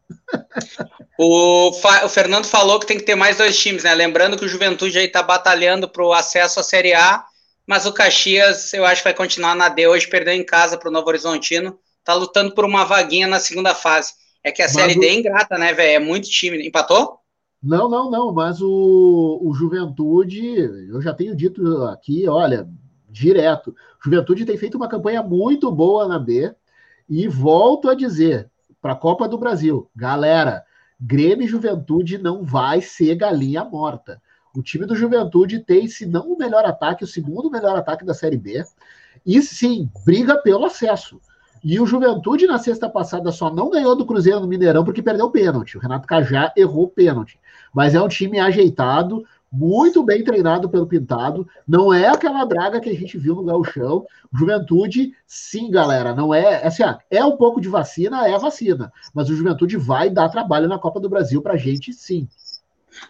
O, o, Fernando falou que tem que ter mais dois times, né? Lembrando que o Juventude aí tá batalhando para o acesso à Série A, mas o Caxias eu acho que vai continuar na D. Hoje perdeu em casa para o Novo Horizontino, tá lutando por uma vaguinha na segunda fase. É que a Série D é ingrata, né, velho? É muito time. Empatou?
Não, não, não. Mas o, o Juventude, eu já tenho dito aqui, olha, direto. Juventude tem feito uma campanha muito boa na B. E volto a dizer, para a Copa do Brasil, galera, Grêmio e Juventude não vai ser galinha morta. O time do Juventude tem, se não o melhor ataque, o segundo melhor ataque da Série B. E sim, briga pelo acesso. E o Juventude, na sexta passada, só não ganhou do Cruzeiro no Mineirão porque perdeu o pênalti. O Renato Cajá errou o pênalti. Mas é um time ajeitado, muito bem treinado pelo Pintado. Não é aquela draga que a gente viu no Gauchão. Juventude, sim, galera. Não é. Assim, é um pouco de vacina, é vacina. Mas o Juventude vai dar trabalho na Copa do Brasil pra gente, sim.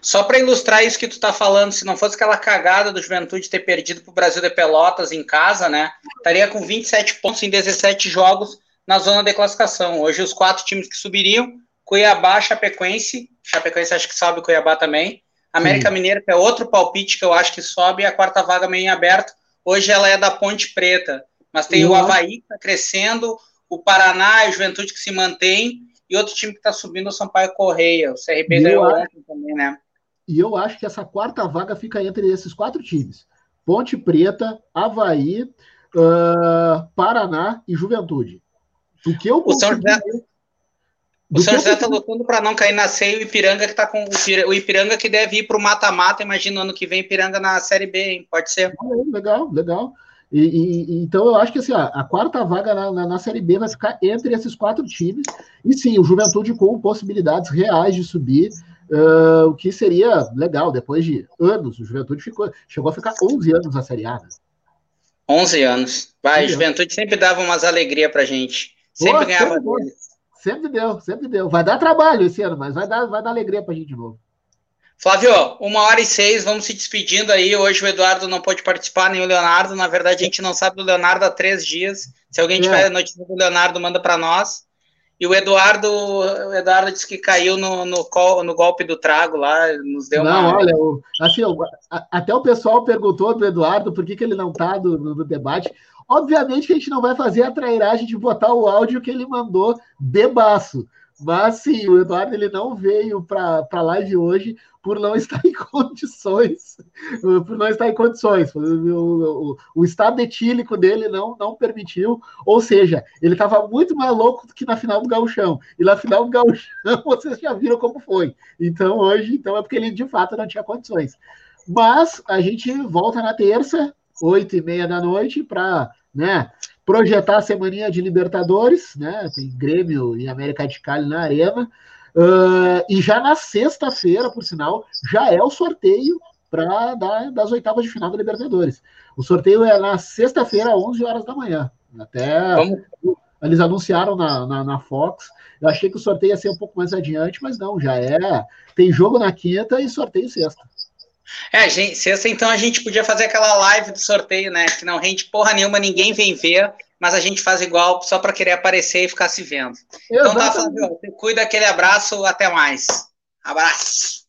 Só para ilustrar isso que tu tá falando, se não fosse aquela cagada do Juventude ter perdido pro Brasil de Pelotas em casa, né? Estaria com 27 pontos em 17 jogos na zona de classificação. Hoje os quatro times que subiriam, Cuiabá, Chapecoense, Chapecoense acho que sobe, Cuiabá também. América Sim. Mineira, que é outro palpite que eu acho que sobe, e a quarta vaga meio em aberto. Hoje ela é da Ponte Preta, mas tem uhum. o Havaí que tá crescendo, o Paraná e o Juventude que se mantém, e outro time que está subindo é o Sampaio Correia. O CRB ganhou ontem também, né?
E eu acho que essa quarta vaga fica entre esses quatro times: Ponte Preta, Havaí, uh, Paraná e Juventude.
O que eu o São José, o São José está lutando para não cair na C e o Ipiranga que tá com o Ipiranga que deve ir para o mata-mata. Imagina ano que vem Ipiranga na Série B, hein? Pode ser.
Legal, legal. E, e, então eu acho que assim, ó, a quarta vaga na, na, na, Série B vai ficar entre esses quatro times. E sim, o Juventude com possibilidades reais de subir, uh, o que seria legal, depois de anos. O Juventude ficou, chegou a ficar 11 anos na Série A. Né?
11 anos. Vai, o Juventude sempre dava umas alegrias pra gente. Sempre Pô, ganhava.
Sempre, sempre deu, sempre deu. Vai dar trabalho esse ano, mas vai dar, vai dar alegria pra gente de novo.
Flávio, uma hora e seis, vamos se despedindo aí. Hoje o Eduardo não pode participar, nem o Leonardo. Na verdade, a gente não sabe do Leonardo há três dias. Se alguém é. tiver notícia do Leonardo, manda para nós. E o Eduardo, o Eduardo disse que caiu no, no, no golpe do trago lá, nos deu
não, uma... olha, o, assim, até o pessoal perguntou do Eduardo por que, que ele não está no, no, debate. Obviamente que a gente não vai fazer a trairagem de botar o áudio que ele mandou bebaço. Mas sim, o Eduardo ele não veio para a live hoje por não estar em condições, por não estar em condições. O, o, o estado etílico dele não, não permitiu, ou seja, ele estava muito mais louco do que na final do gauchão. E na final do gauchão vocês já viram como foi. Então hoje, então é porque ele de fato não tinha condições. Mas a gente volta na terça, oito e meia da noite, para né, projetar a semaninha de Libertadores, né? Tem Grêmio e América de Cali na arena. Uh, e já na sexta-feira, por sinal, já é o sorteio para das oitavas de final da Libertadores. O sorteio é na sexta-feira, 11 horas da manhã. Até Vamos. eles anunciaram na, na, na, Fox. Eu achei que o sorteio ia ser um pouco mais adiante, mas não, já é. Tem jogo na quinta e sorteio sexta.
É, gente, sexta então a gente podia fazer aquela live do sorteio, né? Que não rende porra nenhuma, ninguém vem ver mas a gente faz igual só para querer aparecer e ficar se vendo. Então tá, Flávio, cuida aquele abraço, até mais. Abraço.